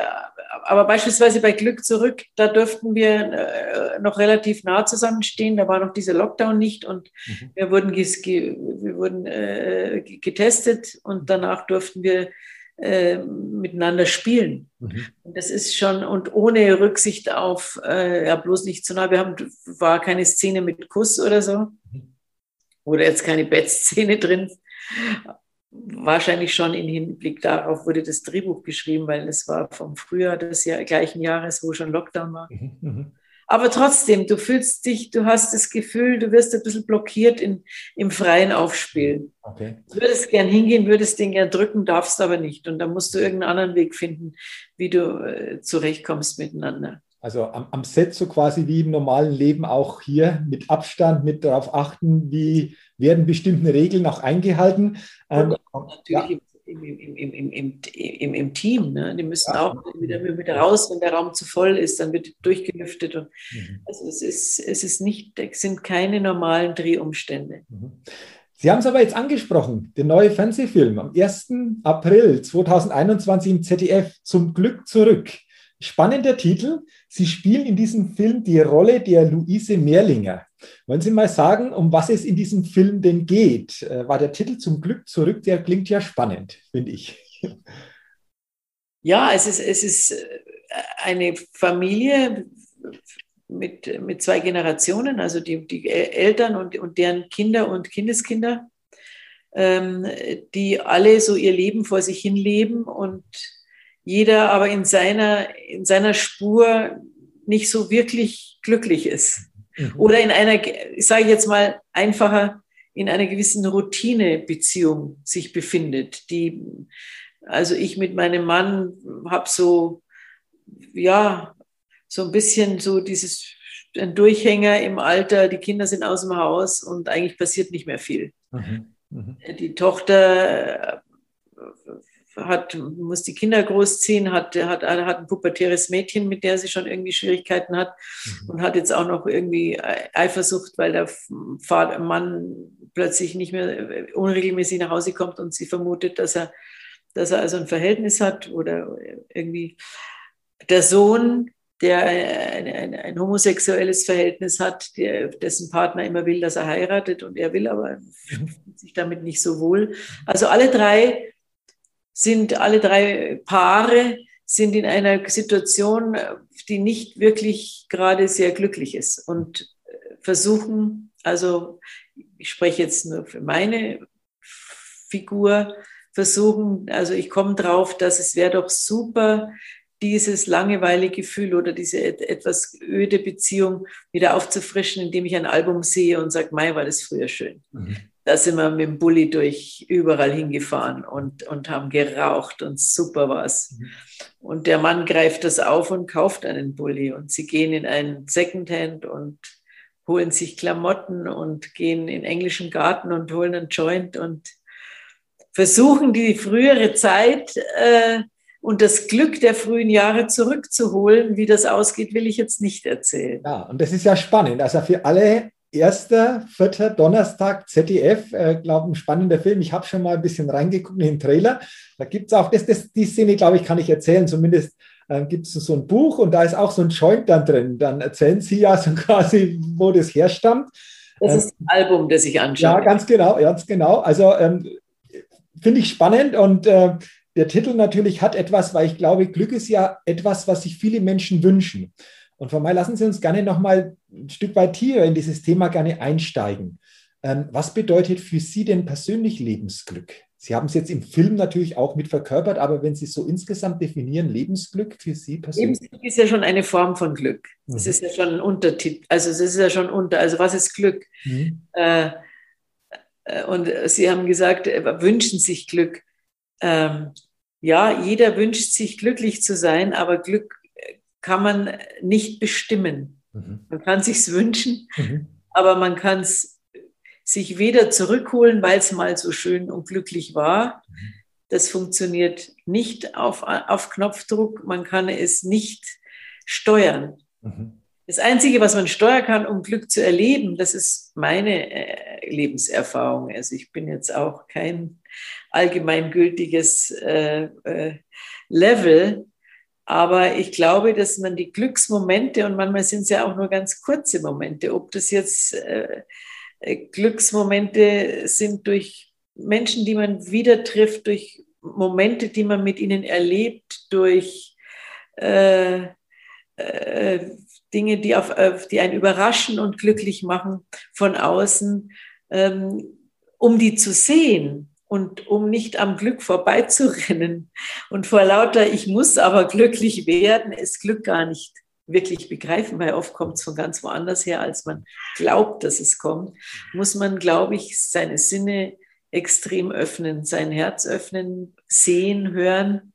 B: aber beispielsweise bei Glück zurück, da durften wir äh, noch relativ nah zusammenstehen. Da war noch dieser Lockdown nicht und mhm. wir wurden, wir wurden äh, getestet und danach durften wir äh, miteinander spielen. Mhm. Und das ist schon, und ohne Rücksicht auf, äh, ja, bloß nicht zu nah. Wir haben, war keine Szene mit Kuss oder so. Mhm. Oder jetzt keine Bettszene drin. Wahrscheinlich schon im Hinblick darauf wurde das Drehbuch geschrieben, weil es war vom Frühjahr des Jahr, gleichen Jahres, wo schon Lockdown war. Mhm. mhm. Aber trotzdem, du fühlst dich, du hast das Gefühl, du wirst ein bisschen blockiert in, im freien Aufspielen. Okay. Du würdest gern hingehen, würdest den gern drücken, darfst aber nicht. Und da musst du irgendeinen anderen Weg finden, wie du äh, zurechtkommst miteinander.
A: Also am, am, Set so quasi wie im normalen Leben auch hier mit Abstand, mit darauf achten, wie werden bestimmte Regeln auch eingehalten.
B: Ähm, natürlich ja im, im, im, im, Team. Ne? Die müssen ja. auch wieder, wieder raus, wenn der Raum zu voll ist, dann wird durchgelüftet. Und, mhm. Also es ist, es ist nicht, es sind keine normalen Drehumstände.
A: Mhm. Sie haben es aber jetzt angesprochen, der neue Fernsehfilm am 1. April 2021 im ZDF, Zum Glück zurück. Spannender Titel. Sie spielen in diesem Film die Rolle der Luise Mehrlinger. Wollen Sie mal sagen, um was es in diesem Film denn geht? Äh, war der Titel zum Glück zurück, der klingt ja spannend, finde ich.
B: Ja, es ist, es ist äh, eine Familie mit, mit zwei Generationen, also die, die Eltern und, und deren Kinder und Kindeskinder, ähm, die alle so ihr Leben vor sich hin leben und jeder aber in seiner, in seiner Spur nicht so wirklich glücklich ist. Mhm. Oder in einer, ich sage jetzt mal einfacher, in einer gewissen Routinebeziehung sich befindet. Die, also ich mit meinem Mann habe so, ja, so ein bisschen so dieses ein Durchhänger im Alter, die Kinder sind aus dem Haus und eigentlich passiert nicht mehr viel. Mhm. Mhm. Die Tochter hat, muss die Kinder großziehen, hat, hat, hat ein pubertäres Mädchen, mit der sie schon irgendwie Schwierigkeiten hat mhm. und hat jetzt auch noch irgendwie Eifersucht, weil der Vater, Mann plötzlich nicht mehr unregelmäßig nach Hause kommt und sie vermutet, dass er, dass er also ein Verhältnis hat oder irgendwie der Sohn, der ein, ein, ein homosexuelles Verhältnis hat, der, dessen Partner immer will, dass er heiratet und er will aber mhm. sich damit nicht so wohl. Also alle drei sind alle drei Paare sind in einer Situation, die nicht wirklich gerade sehr glücklich ist und versuchen, also ich spreche jetzt nur für meine Figur, versuchen, also ich komme drauf, dass es wäre doch super, dieses Langeweilegefühl oder diese etwas öde Beziehung wieder aufzufrischen, indem ich ein Album sehe und sage, Mai, war das früher schön. Mhm da sind wir mit dem Bulli durch überall hingefahren und, und haben geraucht und super was. Mhm. Und der Mann greift das auf und kauft einen Bulli und sie gehen in einen Secondhand und holen sich Klamotten und gehen in englischen Garten und holen einen Joint und versuchen die frühere Zeit äh, und das Glück der frühen Jahre zurückzuholen. Wie das ausgeht, will ich jetzt nicht erzählen.
A: Ja, und das ist ja spannend. Also für alle erster, vierter Donnerstag ZDF, äh, glaube ein spannender Film. Ich habe schon mal ein bisschen reingeguckt in den Trailer. Da gibt es auch, das, das, die Szene, glaube ich, kann ich erzählen. Zumindest äh, gibt es so ein Buch und da ist auch so ein Joint dann drin. Dann erzählen Sie ja so quasi, wo das herstammt.
B: Das ist ein Album, das ich anschaue.
A: Ja, ganz genau, ganz genau. Also ähm, finde ich spannend und äh, der Titel natürlich hat etwas, weil ich glaube, Glück ist ja etwas, was sich viele Menschen wünschen. Und von mir lassen Sie uns gerne noch mal ein Stück weit hier in dieses Thema gerne einsteigen. Ähm, was bedeutet für Sie denn persönlich Lebensglück? Sie haben es jetzt im Film natürlich auch mit verkörpert, aber wenn Sie es so insgesamt definieren, Lebensglück für Sie persönlich?
B: Lebensglück ist ja schon eine Form von Glück. Das mhm. ist ja schon ein Untertitel. Also es ist ja schon unter. Also was ist Glück? Mhm. Äh, äh und Sie haben gesagt, äh, wünschen sich Glück. Ähm, ja, jeder wünscht sich glücklich zu sein, aber Glück kann man nicht bestimmen. Mhm. Man kann sich's wünschen, mhm. aber man kann es sich weder zurückholen, weil es mal so schön und glücklich war. Mhm. Das funktioniert nicht auf, auf Knopfdruck. Man kann es nicht steuern. Mhm. Das Einzige, was man steuern kann, um Glück zu erleben, das ist meine äh, Lebenserfahrung. Also ich bin jetzt auch kein allgemeingültiges äh, äh, Level, Aber ich glaube, dass man die Glücksmomente, und manchmal sind es ja auch nur ganz kurze Momente, ob das jetzt äh, äh, Glücksmomente sind durch Menschen, die man wieder trifft, durch Momente, die man mit ihnen erlebt, durch äh, äh, Dinge, die, auf, die einen überraschen und glücklich machen von außen, ähm, um die zu sehen und um nicht am Glück vorbeizurennen. Und vor lauter, ich muss aber glücklich werden, ist Glück gar nicht wirklich begreifen, weil oft kommt es von ganz woanders her, als man glaubt, dass es kommt, muss man, glaube ich, seine Sinne extrem öffnen, sein Herz öffnen, sehen, hören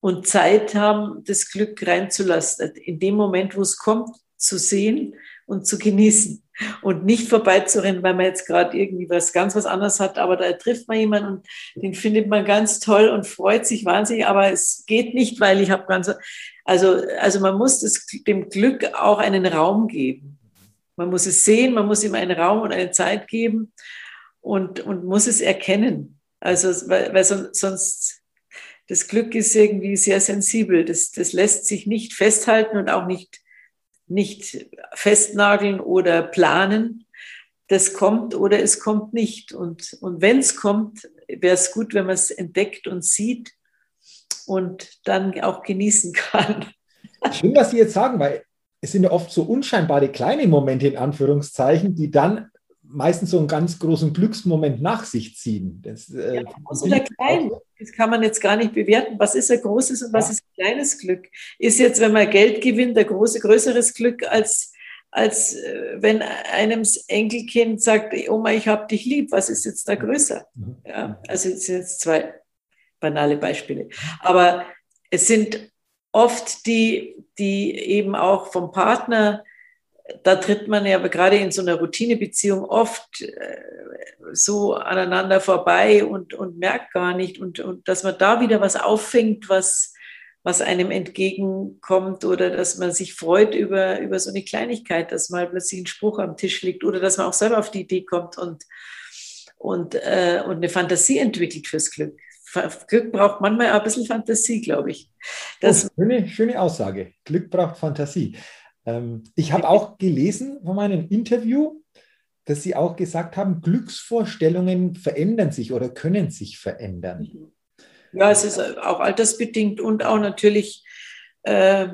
B: und Zeit haben, das Glück reinzulassen. In dem Moment, wo es kommt, zu sehen und zu genießen und nicht vorbeizurennen, weil man jetzt gerade irgendwie was ganz was anderes hat, aber da trifft man jemanden und den findet man ganz toll und freut sich wahnsinnig, aber es geht nicht, weil ich habe ganz also also man muss das, dem Glück auch einen Raum geben. Man muss es sehen, man muss ihm einen Raum und eine Zeit geben und und muss es erkennen. Also weil, weil sonst das Glück ist irgendwie sehr sensibel. Das, das lässt sich nicht festhalten und auch nicht nicht festnageln oder planen. Das kommt oder es kommt nicht. Und, und wenn es kommt, wäre es gut, wenn man es entdeckt und sieht und dann auch genießen kann.
A: Schön, was Sie jetzt sagen, weil es sind ja oft so unscheinbare kleine Momente in Anführungszeichen, die dann meistens so einen ganz großen Glücksmoment nach sich ziehen. Das,
B: äh, ja, groß oder klein, das kann man jetzt gar nicht bewerten. Was ist ein großes und was ja. ist ein kleines Glück? Ist jetzt, wenn man Geld gewinnt, ein große, größeres Glück als, als äh, wenn einem das Enkelkind sagt, Oma, ich habe dich lieb. Was ist jetzt da größer? Mhm. Ja, also es sind jetzt zwei banale Beispiele. Aber es sind oft die, die eben auch vom Partner da tritt man ja gerade in so einer Routinebeziehung oft äh, so aneinander vorbei und, und merkt gar nicht. Und, und dass man da wieder was auffängt, was, was einem entgegenkommt oder dass man sich freut über, über so eine Kleinigkeit, dass mal plötzlich ein Spruch am Tisch liegt oder dass man auch selber auf die Idee kommt und, und, äh, und eine Fantasie entwickelt fürs Glück. Glück braucht manchmal auch ein bisschen Fantasie, glaube ich.
A: Das oh, schöne, schöne Aussage. Glück braucht Fantasie. Ähm, ich habe auch gelesen von meinem Interview, dass Sie auch gesagt haben, Glücksvorstellungen verändern sich oder können sich verändern.
B: Ja, es ist auch altersbedingt und auch natürlich äh,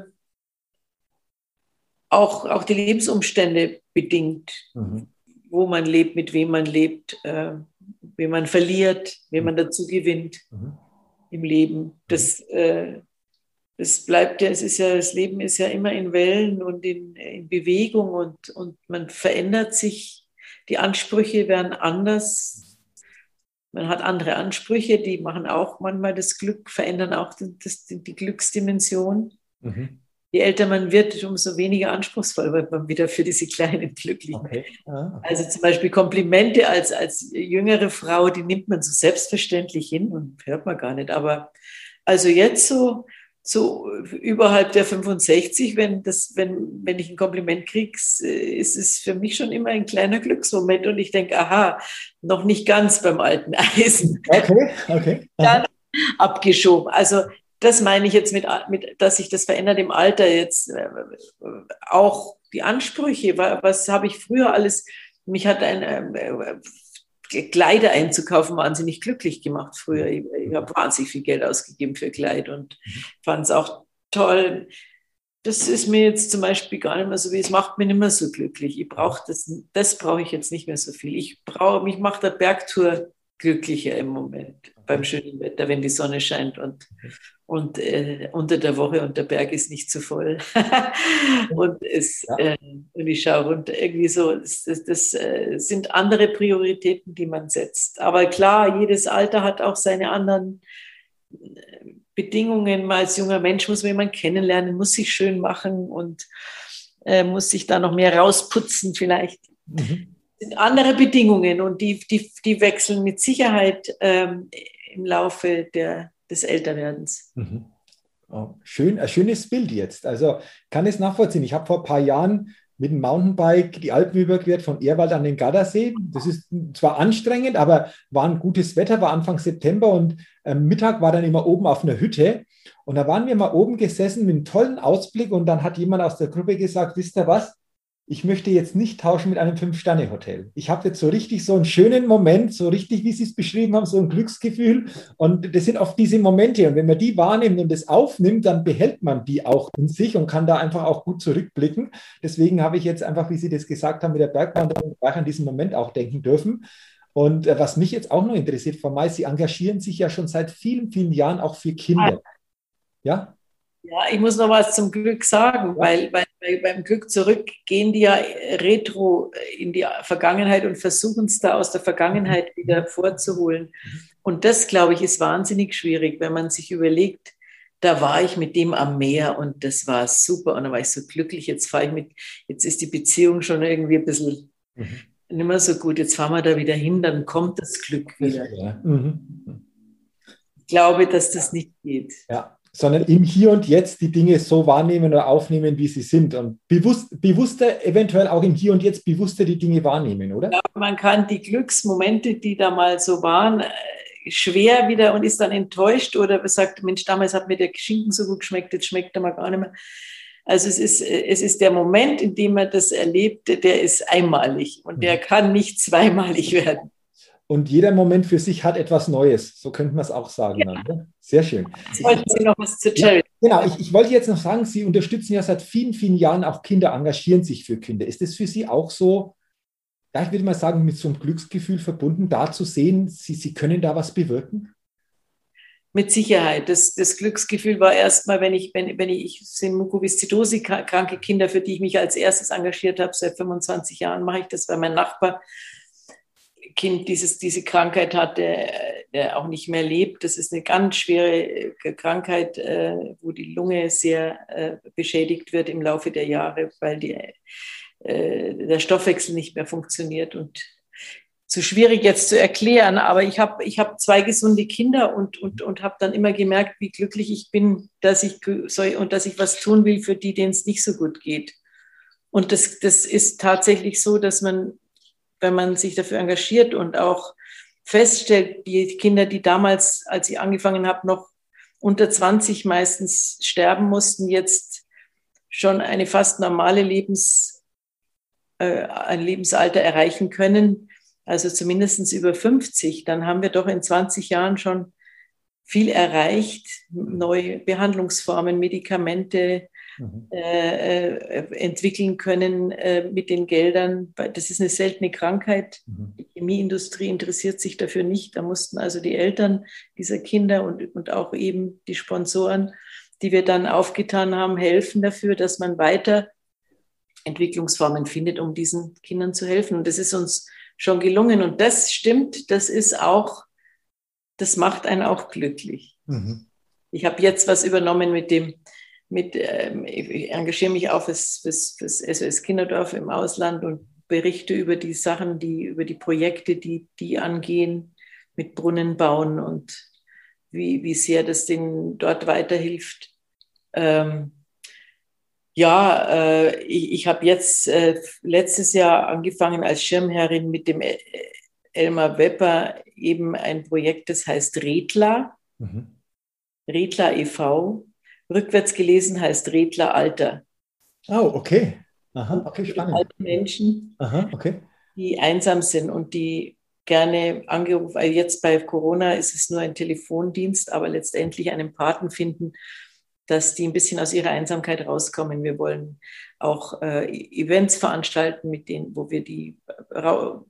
B: auch, auch die Lebensumstände bedingt, mhm. wo man lebt, mit wem man lebt, äh, wie man verliert, wie man dazu gewinnt mhm. im Leben. Das, äh, es bleibt ja, es ist ja, das Leben ist ja immer in Wellen und in, in Bewegung und, und man verändert sich. Die Ansprüche werden anders. Man hat andere Ansprüche, die machen auch manchmal das Glück, verändern auch das, die Glücksdimension. Mhm. Je älter man wird, umso weniger anspruchsvoll wird man wieder für diese kleinen Glücklichen. Okay. Ah, okay. Also zum Beispiel Komplimente als, als jüngere Frau, die nimmt man so selbstverständlich hin und hört man gar nicht. Aber also jetzt so, so überhalb der 65, wenn, das, wenn, wenn ich ein Kompliment kriege, ist es für mich schon immer ein kleiner Glücksmoment und ich denke, aha, noch nicht ganz beim alten Eisen. Okay, okay. Dann abgeschoben. Also das meine ich jetzt mit, mit, dass sich das verändert im Alter jetzt. Äh, auch die Ansprüche, was habe ich früher alles, mich hat ein äh, Kleider einzukaufen wahnsinnig glücklich gemacht früher. Ich, ich habe wahnsinnig viel Geld ausgegeben für Kleid und fand es auch toll. Das ist mir jetzt zum Beispiel gar nicht mehr so wie, es macht mich nicht mehr so glücklich. Ich brauche das, das brauche ich jetzt nicht mehr so viel. Ich brauche, mich macht der Bergtour glücklicher im Moment beim schönen Wetter, wenn die Sonne scheint und, und äh, unter der Woche und der Berg ist nicht zu voll. und, es, ja. äh, und ich schaue runter, irgendwie so, das, das, das äh, sind andere Prioritäten, die man setzt. Aber klar, jedes Alter hat auch seine anderen äh, Bedingungen. Mal als junger Mensch muss man jemanden kennenlernen, muss sich schön machen und äh, muss sich da noch mehr rausputzen vielleicht. Mhm sind andere Bedingungen und die, die, die wechseln mit Sicherheit ähm, im Laufe der, des Älterwerdens. Mhm.
A: Oh, schön, ein schönes Bild jetzt. Also kann es nachvollziehen. Ich habe vor ein paar Jahren mit dem Mountainbike die Alpen überquert von Ehrwald an den Gardasee. Das ist zwar anstrengend, aber war ein gutes Wetter, war Anfang September und äh, Mittag war dann immer oben auf einer Hütte. Und da waren wir mal oben gesessen mit einem tollen Ausblick und dann hat jemand aus der Gruppe gesagt, wisst ihr was? Ich möchte jetzt nicht tauschen mit einem Fünf-Sterne-Hotel. Ich habe jetzt so richtig so einen schönen Moment, so richtig, wie Sie es beschrieben haben, so ein Glücksgefühl. Und das sind oft diese Momente. Und wenn man die wahrnimmt und das aufnimmt, dann behält man die auch in sich und kann da einfach auch gut zurückblicken. Deswegen habe ich jetzt einfach, wie Sie das gesagt haben, mit der Bergwanderung an diesen Moment auch denken dürfen. Und äh, was mich jetzt auch noch interessiert, Frau May, Sie engagieren sich ja schon seit vielen, vielen Jahren auch für Kinder. Ja?
B: Ja, ich muss noch was zum Glück sagen, weil, weil beim Glück zurück gehen die ja retro in die Vergangenheit und versuchen es da aus der Vergangenheit wieder vorzuholen. Und das, glaube ich, ist wahnsinnig schwierig, wenn man sich überlegt, da war ich mit dem am Meer und das war super und da war ich so glücklich. Jetzt fahre ich mit, jetzt ist die Beziehung schon irgendwie ein bisschen mhm. nicht mehr so gut. Jetzt fahren wir da wieder hin, dann kommt das Glück wieder. Ja. Mhm. Ich glaube, dass das nicht geht.
A: Ja, sondern im Hier und Jetzt die Dinge so wahrnehmen oder aufnehmen, wie sie sind und bewusst, bewusster, eventuell auch im Hier und Jetzt bewusster die Dinge wahrnehmen, oder? Ja,
B: man kann die Glücksmomente, die da mal so waren, äh, schwer wieder und ist dann enttäuscht oder sagt, Mensch, damals hat mir der Schinken so gut geschmeckt, jetzt schmeckt er mal gar nicht mehr. Also es ist, äh, es ist der Moment, in dem man das erlebt, der ist einmalig und der mhm. kann nicht zweimalig werden.
A: Und jeder Moment für sich hat etwas Neues. So könnte man es auch sagen. Ja. Dann, ne? Sehr schön. Jetzt wollten Sie noch was zu Charity. Ja, genau, ich, ich, wollte jetzt noch sagen, Sie unterstützen ja seit vielen, vielen Jahren auch Kinder, engagieren sich für Kinder. Ist das für Sie auch so, ja, ich würde mal sagen, mit so einem Glücksgefühl verbunden, da zu sehen, Sie, Sie können da was bewirken?
B: Mit Sicherheit. Das, das Glücksgefühl war erstmal, wenn ich, wenn, wenn ich, ich sind Mukoviszidose-kranke Kinder, für die ich mich als erstes engagiert habe, seit 25 Jahren mache ich das, weil mein Nachbar Kind dieses, diese Krankheit hat, der, der auch nicht mehr lebt. Das ist eine ganz schwere äh, Krankheit, äh, wo die Lunge sehr äh, beschädigt wird im Laufe der Jahre, weil die, der Stoffwechsel nicht mehr funktioniert. Und zu schwierig jetzt zu erklären, aber ich habe ich hab zwei gesunde Kinder und, und, und habe dann immer gemerkt, wie glücklich ich bin, dass ich soll und dass ich was tun will für die, denen es nicht so gut geht. Und das, das ist tatsächlich so, dass man wenn man sich dafür engagiert und auch feststellt, die Kinder, die damals, als ich angefangen habe, noch unter 20 meistens sterben mussten, jetzt schon eine fast normale Lebens, äh, ein Lebensalter erreichen können, also zumindest über 50, dann haben wir doch in 20 Jahren schon viel erreicht, neue Behandlungsformen, Medikamente, mhm. äh, äh, entwickeln können äh, mit den Geldern. Das ist eine seltene Krankheit. Mhm. Die Chemieindustrie interessiert sich dafür nicht. Da mussten also die Eltern dieser Kinder und, und auch eben die Sponsoren, die wir dann aufgetan haben, helfen dafür, dass man weiter Entwicklungsformen findet, um diesen Kindern zu helfen. Und das ist uns schon gelungen. Und das stimmt, das ist auch, das macht einen auch glücklich. Mhm. Ich habe jetzt was übernommen mit dem mit, ähm, ich engagiere mich auch fürs, fürs, fürs SOS Kinderdorf im Ausland und berichte über die Sachen, die, über die Projekte, die, die angehen, mit Brunnen bauen und wie, wie sehr das denen dort weiterhilft. Ähm, ja, äh, ich, ich habe jetzt äh, letztes Jahr angefangen als Schirmherrin mit dem äh, Elmar Wepper eben ein Projekt, das heißt Redler, mhm. Redler e.V rückwärts gelesen heißt Redler Alter.
A: Oh, okay. Aha, okay, spannend.
B: Alte Menschen, Aha, okay. die einsam sind und die gerne angerufen, also jetzt bei Corona ist es nur ein Telefondienst, aber letztendlich einen Paten finden, dass die ein bisschen aus ihrer Einsamkeit rauskommen. Wir wollen auch äh, Events veranstalten, mit denen, wo wir die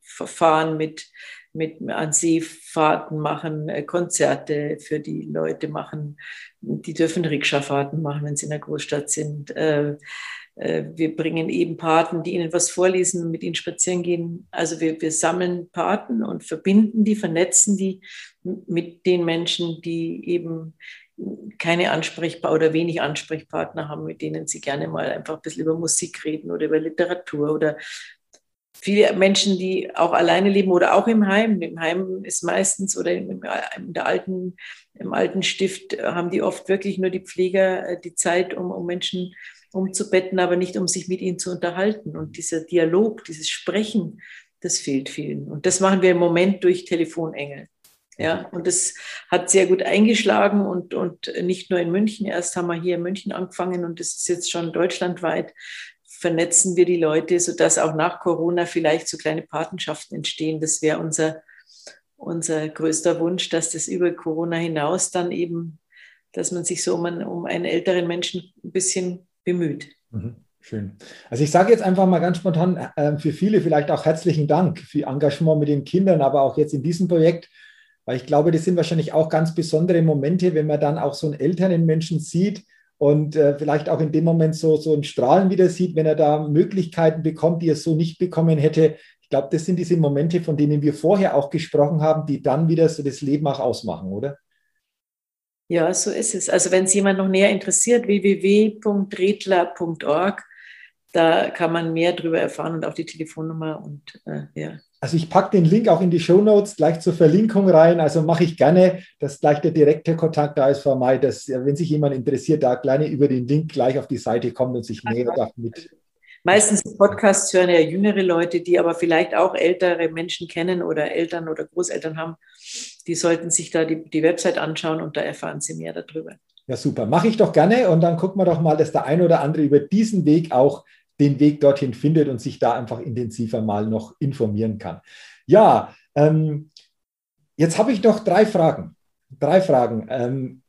B: verfahren mit mit an Seefahrten machen, äh, Konzerte für die Leute machen. Die dürfen Rikscha-Fahrten machen, wenn sie in der Großstadt sind. Äh, äh, wir bringen eben Paten, die ihnen was vorlesen und mit ihnen spazieren gehen. Also wir, wir sammeln Paten und verbinden die, vernetzen die mit den Menschen, die eben keine Ansprechpartner oder wenig Ansprechpartner haben, mit denen sie gerne mal einfach ein bisschen über Musik reden oder über Literatur oder viele Menschen, die auch alleine leben oder auch im Heim. Im Heim ist meistens oder im, der alten, im alten Stift haben die oft wirklich nur die Pfleger äh, die Zeit, um, um Menschen umzubetten, aber nicht um sich mit ihnen zu unterhalten. Und dieser Dialog, dieses Sprechen, das fehlt vielen. Und das machen wir im Moment durch Telefonengel. Ja, und das hat sehr gut eingeschlagen und, und nicht nur in München. Erst haben wir hier in München angefangen und das ist jetzt schon deutschlandweit vernetzen wir die Leute, sodass auch nach Corona vielleicht so kleine Patenschaften entstehen. Das wäre unser, unser größter Wunsch, dass das über Corona hinaus dann eben, dass man sich so um einen, um einen älteren Menschen ein bisschen bemüht.
A: Mhm. Schön. Also ich sage jetzt einfach mal ganz spontan äh, für viele vielleicht auch herzlichen Dank für Engagement mit den Kindern, aber auch jetzt in diesem Projekt, weil ich glaube, das sind wahrscheinlich auch ganz besondere Momente, wenn man dann auch so einen älteren Menschen sieht, und äh, vielleicht auch in dem Moment so, so ein Strahlen wieder sieht, wenn er da Möglichkeiten bekommt, die er so nicht bekommen hätte. Ich glaube, das sind diese Momente, von denen wir vorher auch gesprochen haben, die dann wieder so das Leben auch ausmachen, oder?
B: Ja, so ist es. Also wenn es jemand noch näher interessiert, www.redler.org, da kann man mehr darüber erfahren und auch die Telefonnummer und äh, ja.
A: Also ich packe den Link auch in die Show Notes gleich zur Verlinkung rein. Also mache ich gerne, dass gleich der direkte Kontakt da ist für mich, dass wenn sich jemand interessiert, da gerne über den Link gleich auf die Seite kommt und sich näher damit.
B: Meistens Podcasts hören ja jüngere Leute, die aber vielleicht auch ältere Menschen kennen oder Eltern oder Großeltern haben. Die sollten sich da die, die Website anschauen und da erfahren sie mehr darüber.
A: Ja, super. Mache ich doch gerne und dann gucken wir doch mal, dass der ein oder andere über diesen Weg auch den Weg dorthin findet und sich da einfach intensiver mal noch informieren kann. Ja, ähm, jetzt habe ich noch drei Fragen. Drei Fragen. Ähm,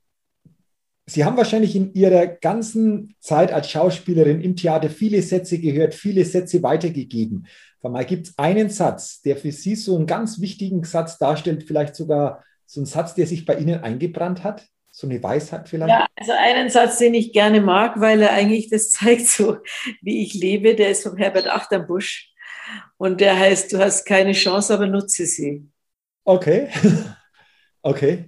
A: Sie haben wahrscheinlich in Ihrer ganzen Zeit als Schauspielerin im Theater viele Sätze gehört, viele Sätze weitergegeben. Mal gibt es einen Satz, der für Sie so einen ganz wichtigen Satz darstellt, vielleicht sogar so einen Satz, der sich bei Ihnen eingebrannt hat? So eine Weisheit vielleicht? Ja,
B: also einen Satz, den ich gerne mag, weil er eigentlich das zeigt, so wie ich lebe, der ist von Herbert Achterbusch. Und der heißt, du hast keine Chance, aber nutze sie.
A: Okay. okay.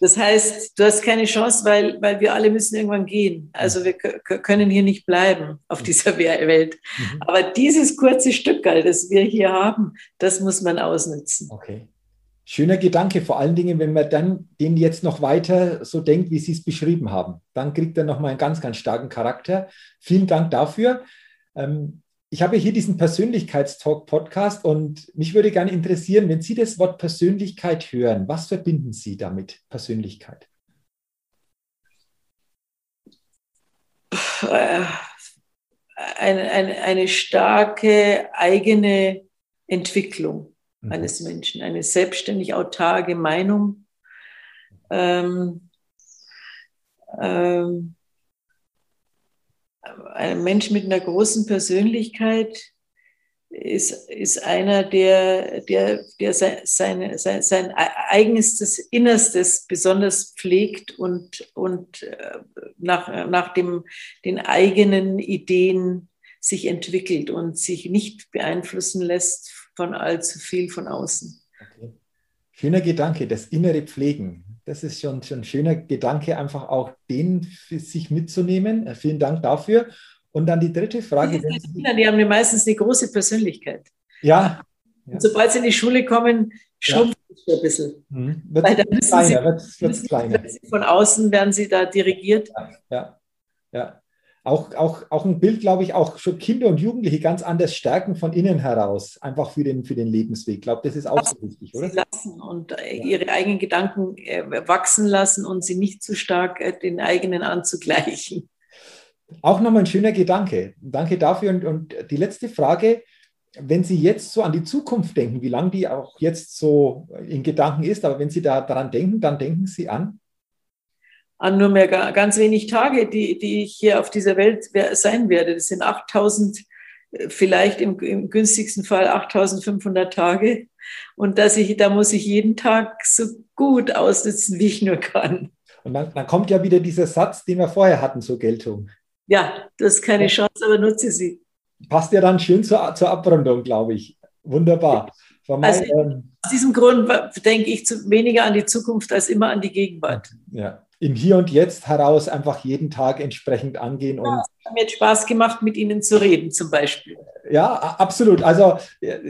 B: Das heißt, du hast keine Chance, weil, weil wir alle müssen irgendwann gehen. Also wir können hier nicht bleiben auf mhm. dieser Welt. Mhm. Aber dieses kurze Stück, das wir hier haben, das muss man ausnutzen.
A: Okay. Schöner Gedanke, vor allen Dingen, wenn man dann den jetzt noch weiter so denkt, wie Sie es beschrieben haben. Dann kriegt er nochmal einen ganz, ganz starken Charakter. Vielen Dank dafür. Ähm, ich habe hier diesen Persönlichkeitstalk-Podcast und mich würde gerne interessieren, wenn Sie das Wort Persönlichkeit hören, was verbinden Sie damit, Persönlichkeit?
B: Eine, eine, eine starke eigene Entwicklung. Eines Menschen, eine selbstständig autarke Meinung. Ähm, ähm, ein Mensch mit einer großen Persönlichkeit ist, ist einer, der, der, der sein, sein, sein, sein eigenes Innerstes besonders pflegt und, und äh, nach, nach dem, den eigenen Ideen sich entwickelt und sich nicht beeinflussen lässt von allzu viel von außen. Okay.
A: Schöner Gedanke, das innere Pflegen. Das ist schon, schon ein schöner Gedanke, einfach auch den für sich mitzunehmen. Äh, vielen Dank dafür. Und dann die dritte Frage.
B: Die Kinder, die haben ja meistens eine große Persönlichkeit.
A: Ja.
B: Und sobald sie in die Schule kommen, schrumpft es ja. ein bisschen. Mhm. Wird Weil dann kleiner, sie, kleiner. Von außen werden sie da dirigiert.
A: Ja, ja. ja auch, auch, auch ein Bild, glaube ich, auch schon Kinder und Jugendliche ganz anders stärken von innen heraus, einfach für den, für den Lebensweg. Ich glaube, das ist auch so wichtig, oder?
B: Lassen und äh, ihre eigenen Gedanken äh, wachsen lassen und sie nicht zu stark äh, den eigenen anzugleichen.
A: Auch nochmal ein schöner Gedanke. Danke dafür. Und, und die letzte Frage, wenn Sie jetzt so an die Zukunft denken, wie lange die auch jetzt so in Gedanken ist, aber wenn Sie da daran denken, dann denken Sie an?
B: An nur mehr ganz wenig Tage, die, die ich hier auf dieser Welt sein werde. Das sind 8000, äh, vielleicht im, im günstigsten Fall 8500 Tage. Und dass ich, da muss ich jeden Tag so gut ausnutzen, wie ich nur kann.
A: Und dann, dann kommt ja wieder dieser Satz, den wir vorher hatten zur Geltung.
B: Ja, das ist keine Chance, aber nutze sie.
A: Passt ja dann schön zur, zur Abrundung, glaube ich. Wunderbar.
B: Also, ähm, aus diesem Grund denke ich zu, weniger an die Zukunft als immer an die Gegenwart.
A: Ja, im Hier und Jetzt heraus einfach jeden Tag entsprechend angehen und
B: Mir hat Spaß gemacht, mit Ihnen zu reden, zum Beispiel.
A: Ja, absolut. Also,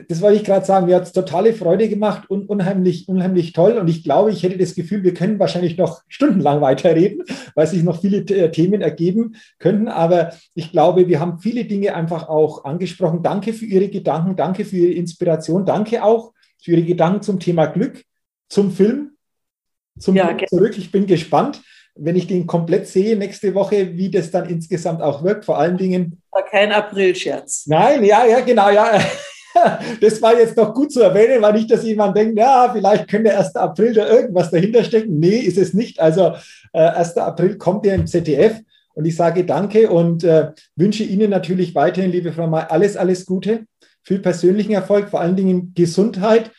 A: das wollte ich gerade sagen. Mir hat es totale Freude gemacht und unheimlich, unheimlich toll. Und ich glaube, ich hätte das Gefühl, wir können wahrscheinlich noch stundenlang weiterreden, weil sich noch viele äh, Themen ergeben könnten. Aber ich glaube, wir haben viele Dinge einfach auch angesprochen. Danke für Ihre Gedanken, danke für Ihre Inspiration, danke auch für Ihre Gedanken zum Thema Glück, zum Film, zum ja, zurück. Ich bin gespannt wenn ich den komplett sehe nächste Woche, wie das dann insgesamt auch wirkt. Vor allen Dingen.
B: War kein Aprilscherz.
A: Nein, ja, ja, genau, ja. Das war jetzt noch gut zu erwähnen, weil nicht, dass jemand denkt, ja, vielleicht könnte 1. April da irgendwas dahinter stecken. Nee, ist es nicht. Also äh, 1. April kommt ja im ZDF und ich sage danke und äh, wünsche Ihnen natürlich weiterhin, liebe Frau May, alles, alles Gute, viel persönlichen Erfolg, vor allen Dingen Gesundheit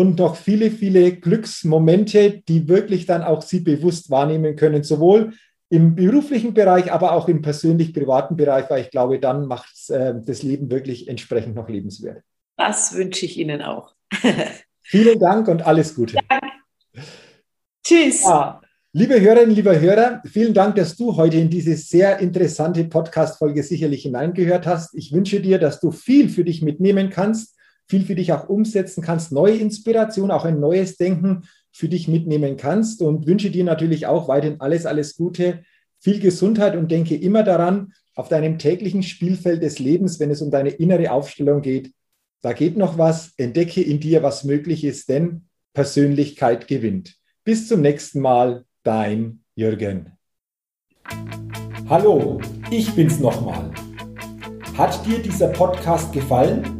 A: und noch viele, viele Glücksmomente, die wirklich dann auch Sie bewusst wahrnehmen können, sowohl im beruflichen Bereich, aber auch im persönlich-privaten Bereich, weil ich glaube, dann macht äh, das Leben wirklich entsprechend noch lebenswert.
B: Das wünsche ich Ihnen auch.
A: Vielen Dank und alles Gute. Dank.
B: Tschüss.
A: Ja, liebe Hörerinnen, lieber Hörer, vielen Dank, dass du heute in diese sehr interessante Podcast-Folge sicherlich hineingehört hast. Ich wünsche dir, dass du viel für dich mitnehmen kannst viel für dich auch umsetzen kannst, neue Inspiration, auch ein neues Denken für dich mitnehmen kannst und wünsche dir natürlich auch weiterhin alles, alles Gute, viel Gesundheit und denke immer daran, auf deinem täglichen Spielfeld des Lebens, wenn es um deine innere Aufstellung geht, da geht noch was, entdecke in dir, was möglich ist, denn Persönlichkeit gewinnt. Bis zum nächsten Mal, dein Jürgen. Hallo, ich bin's nochmal. Hat dir dieser Podcast gefallen?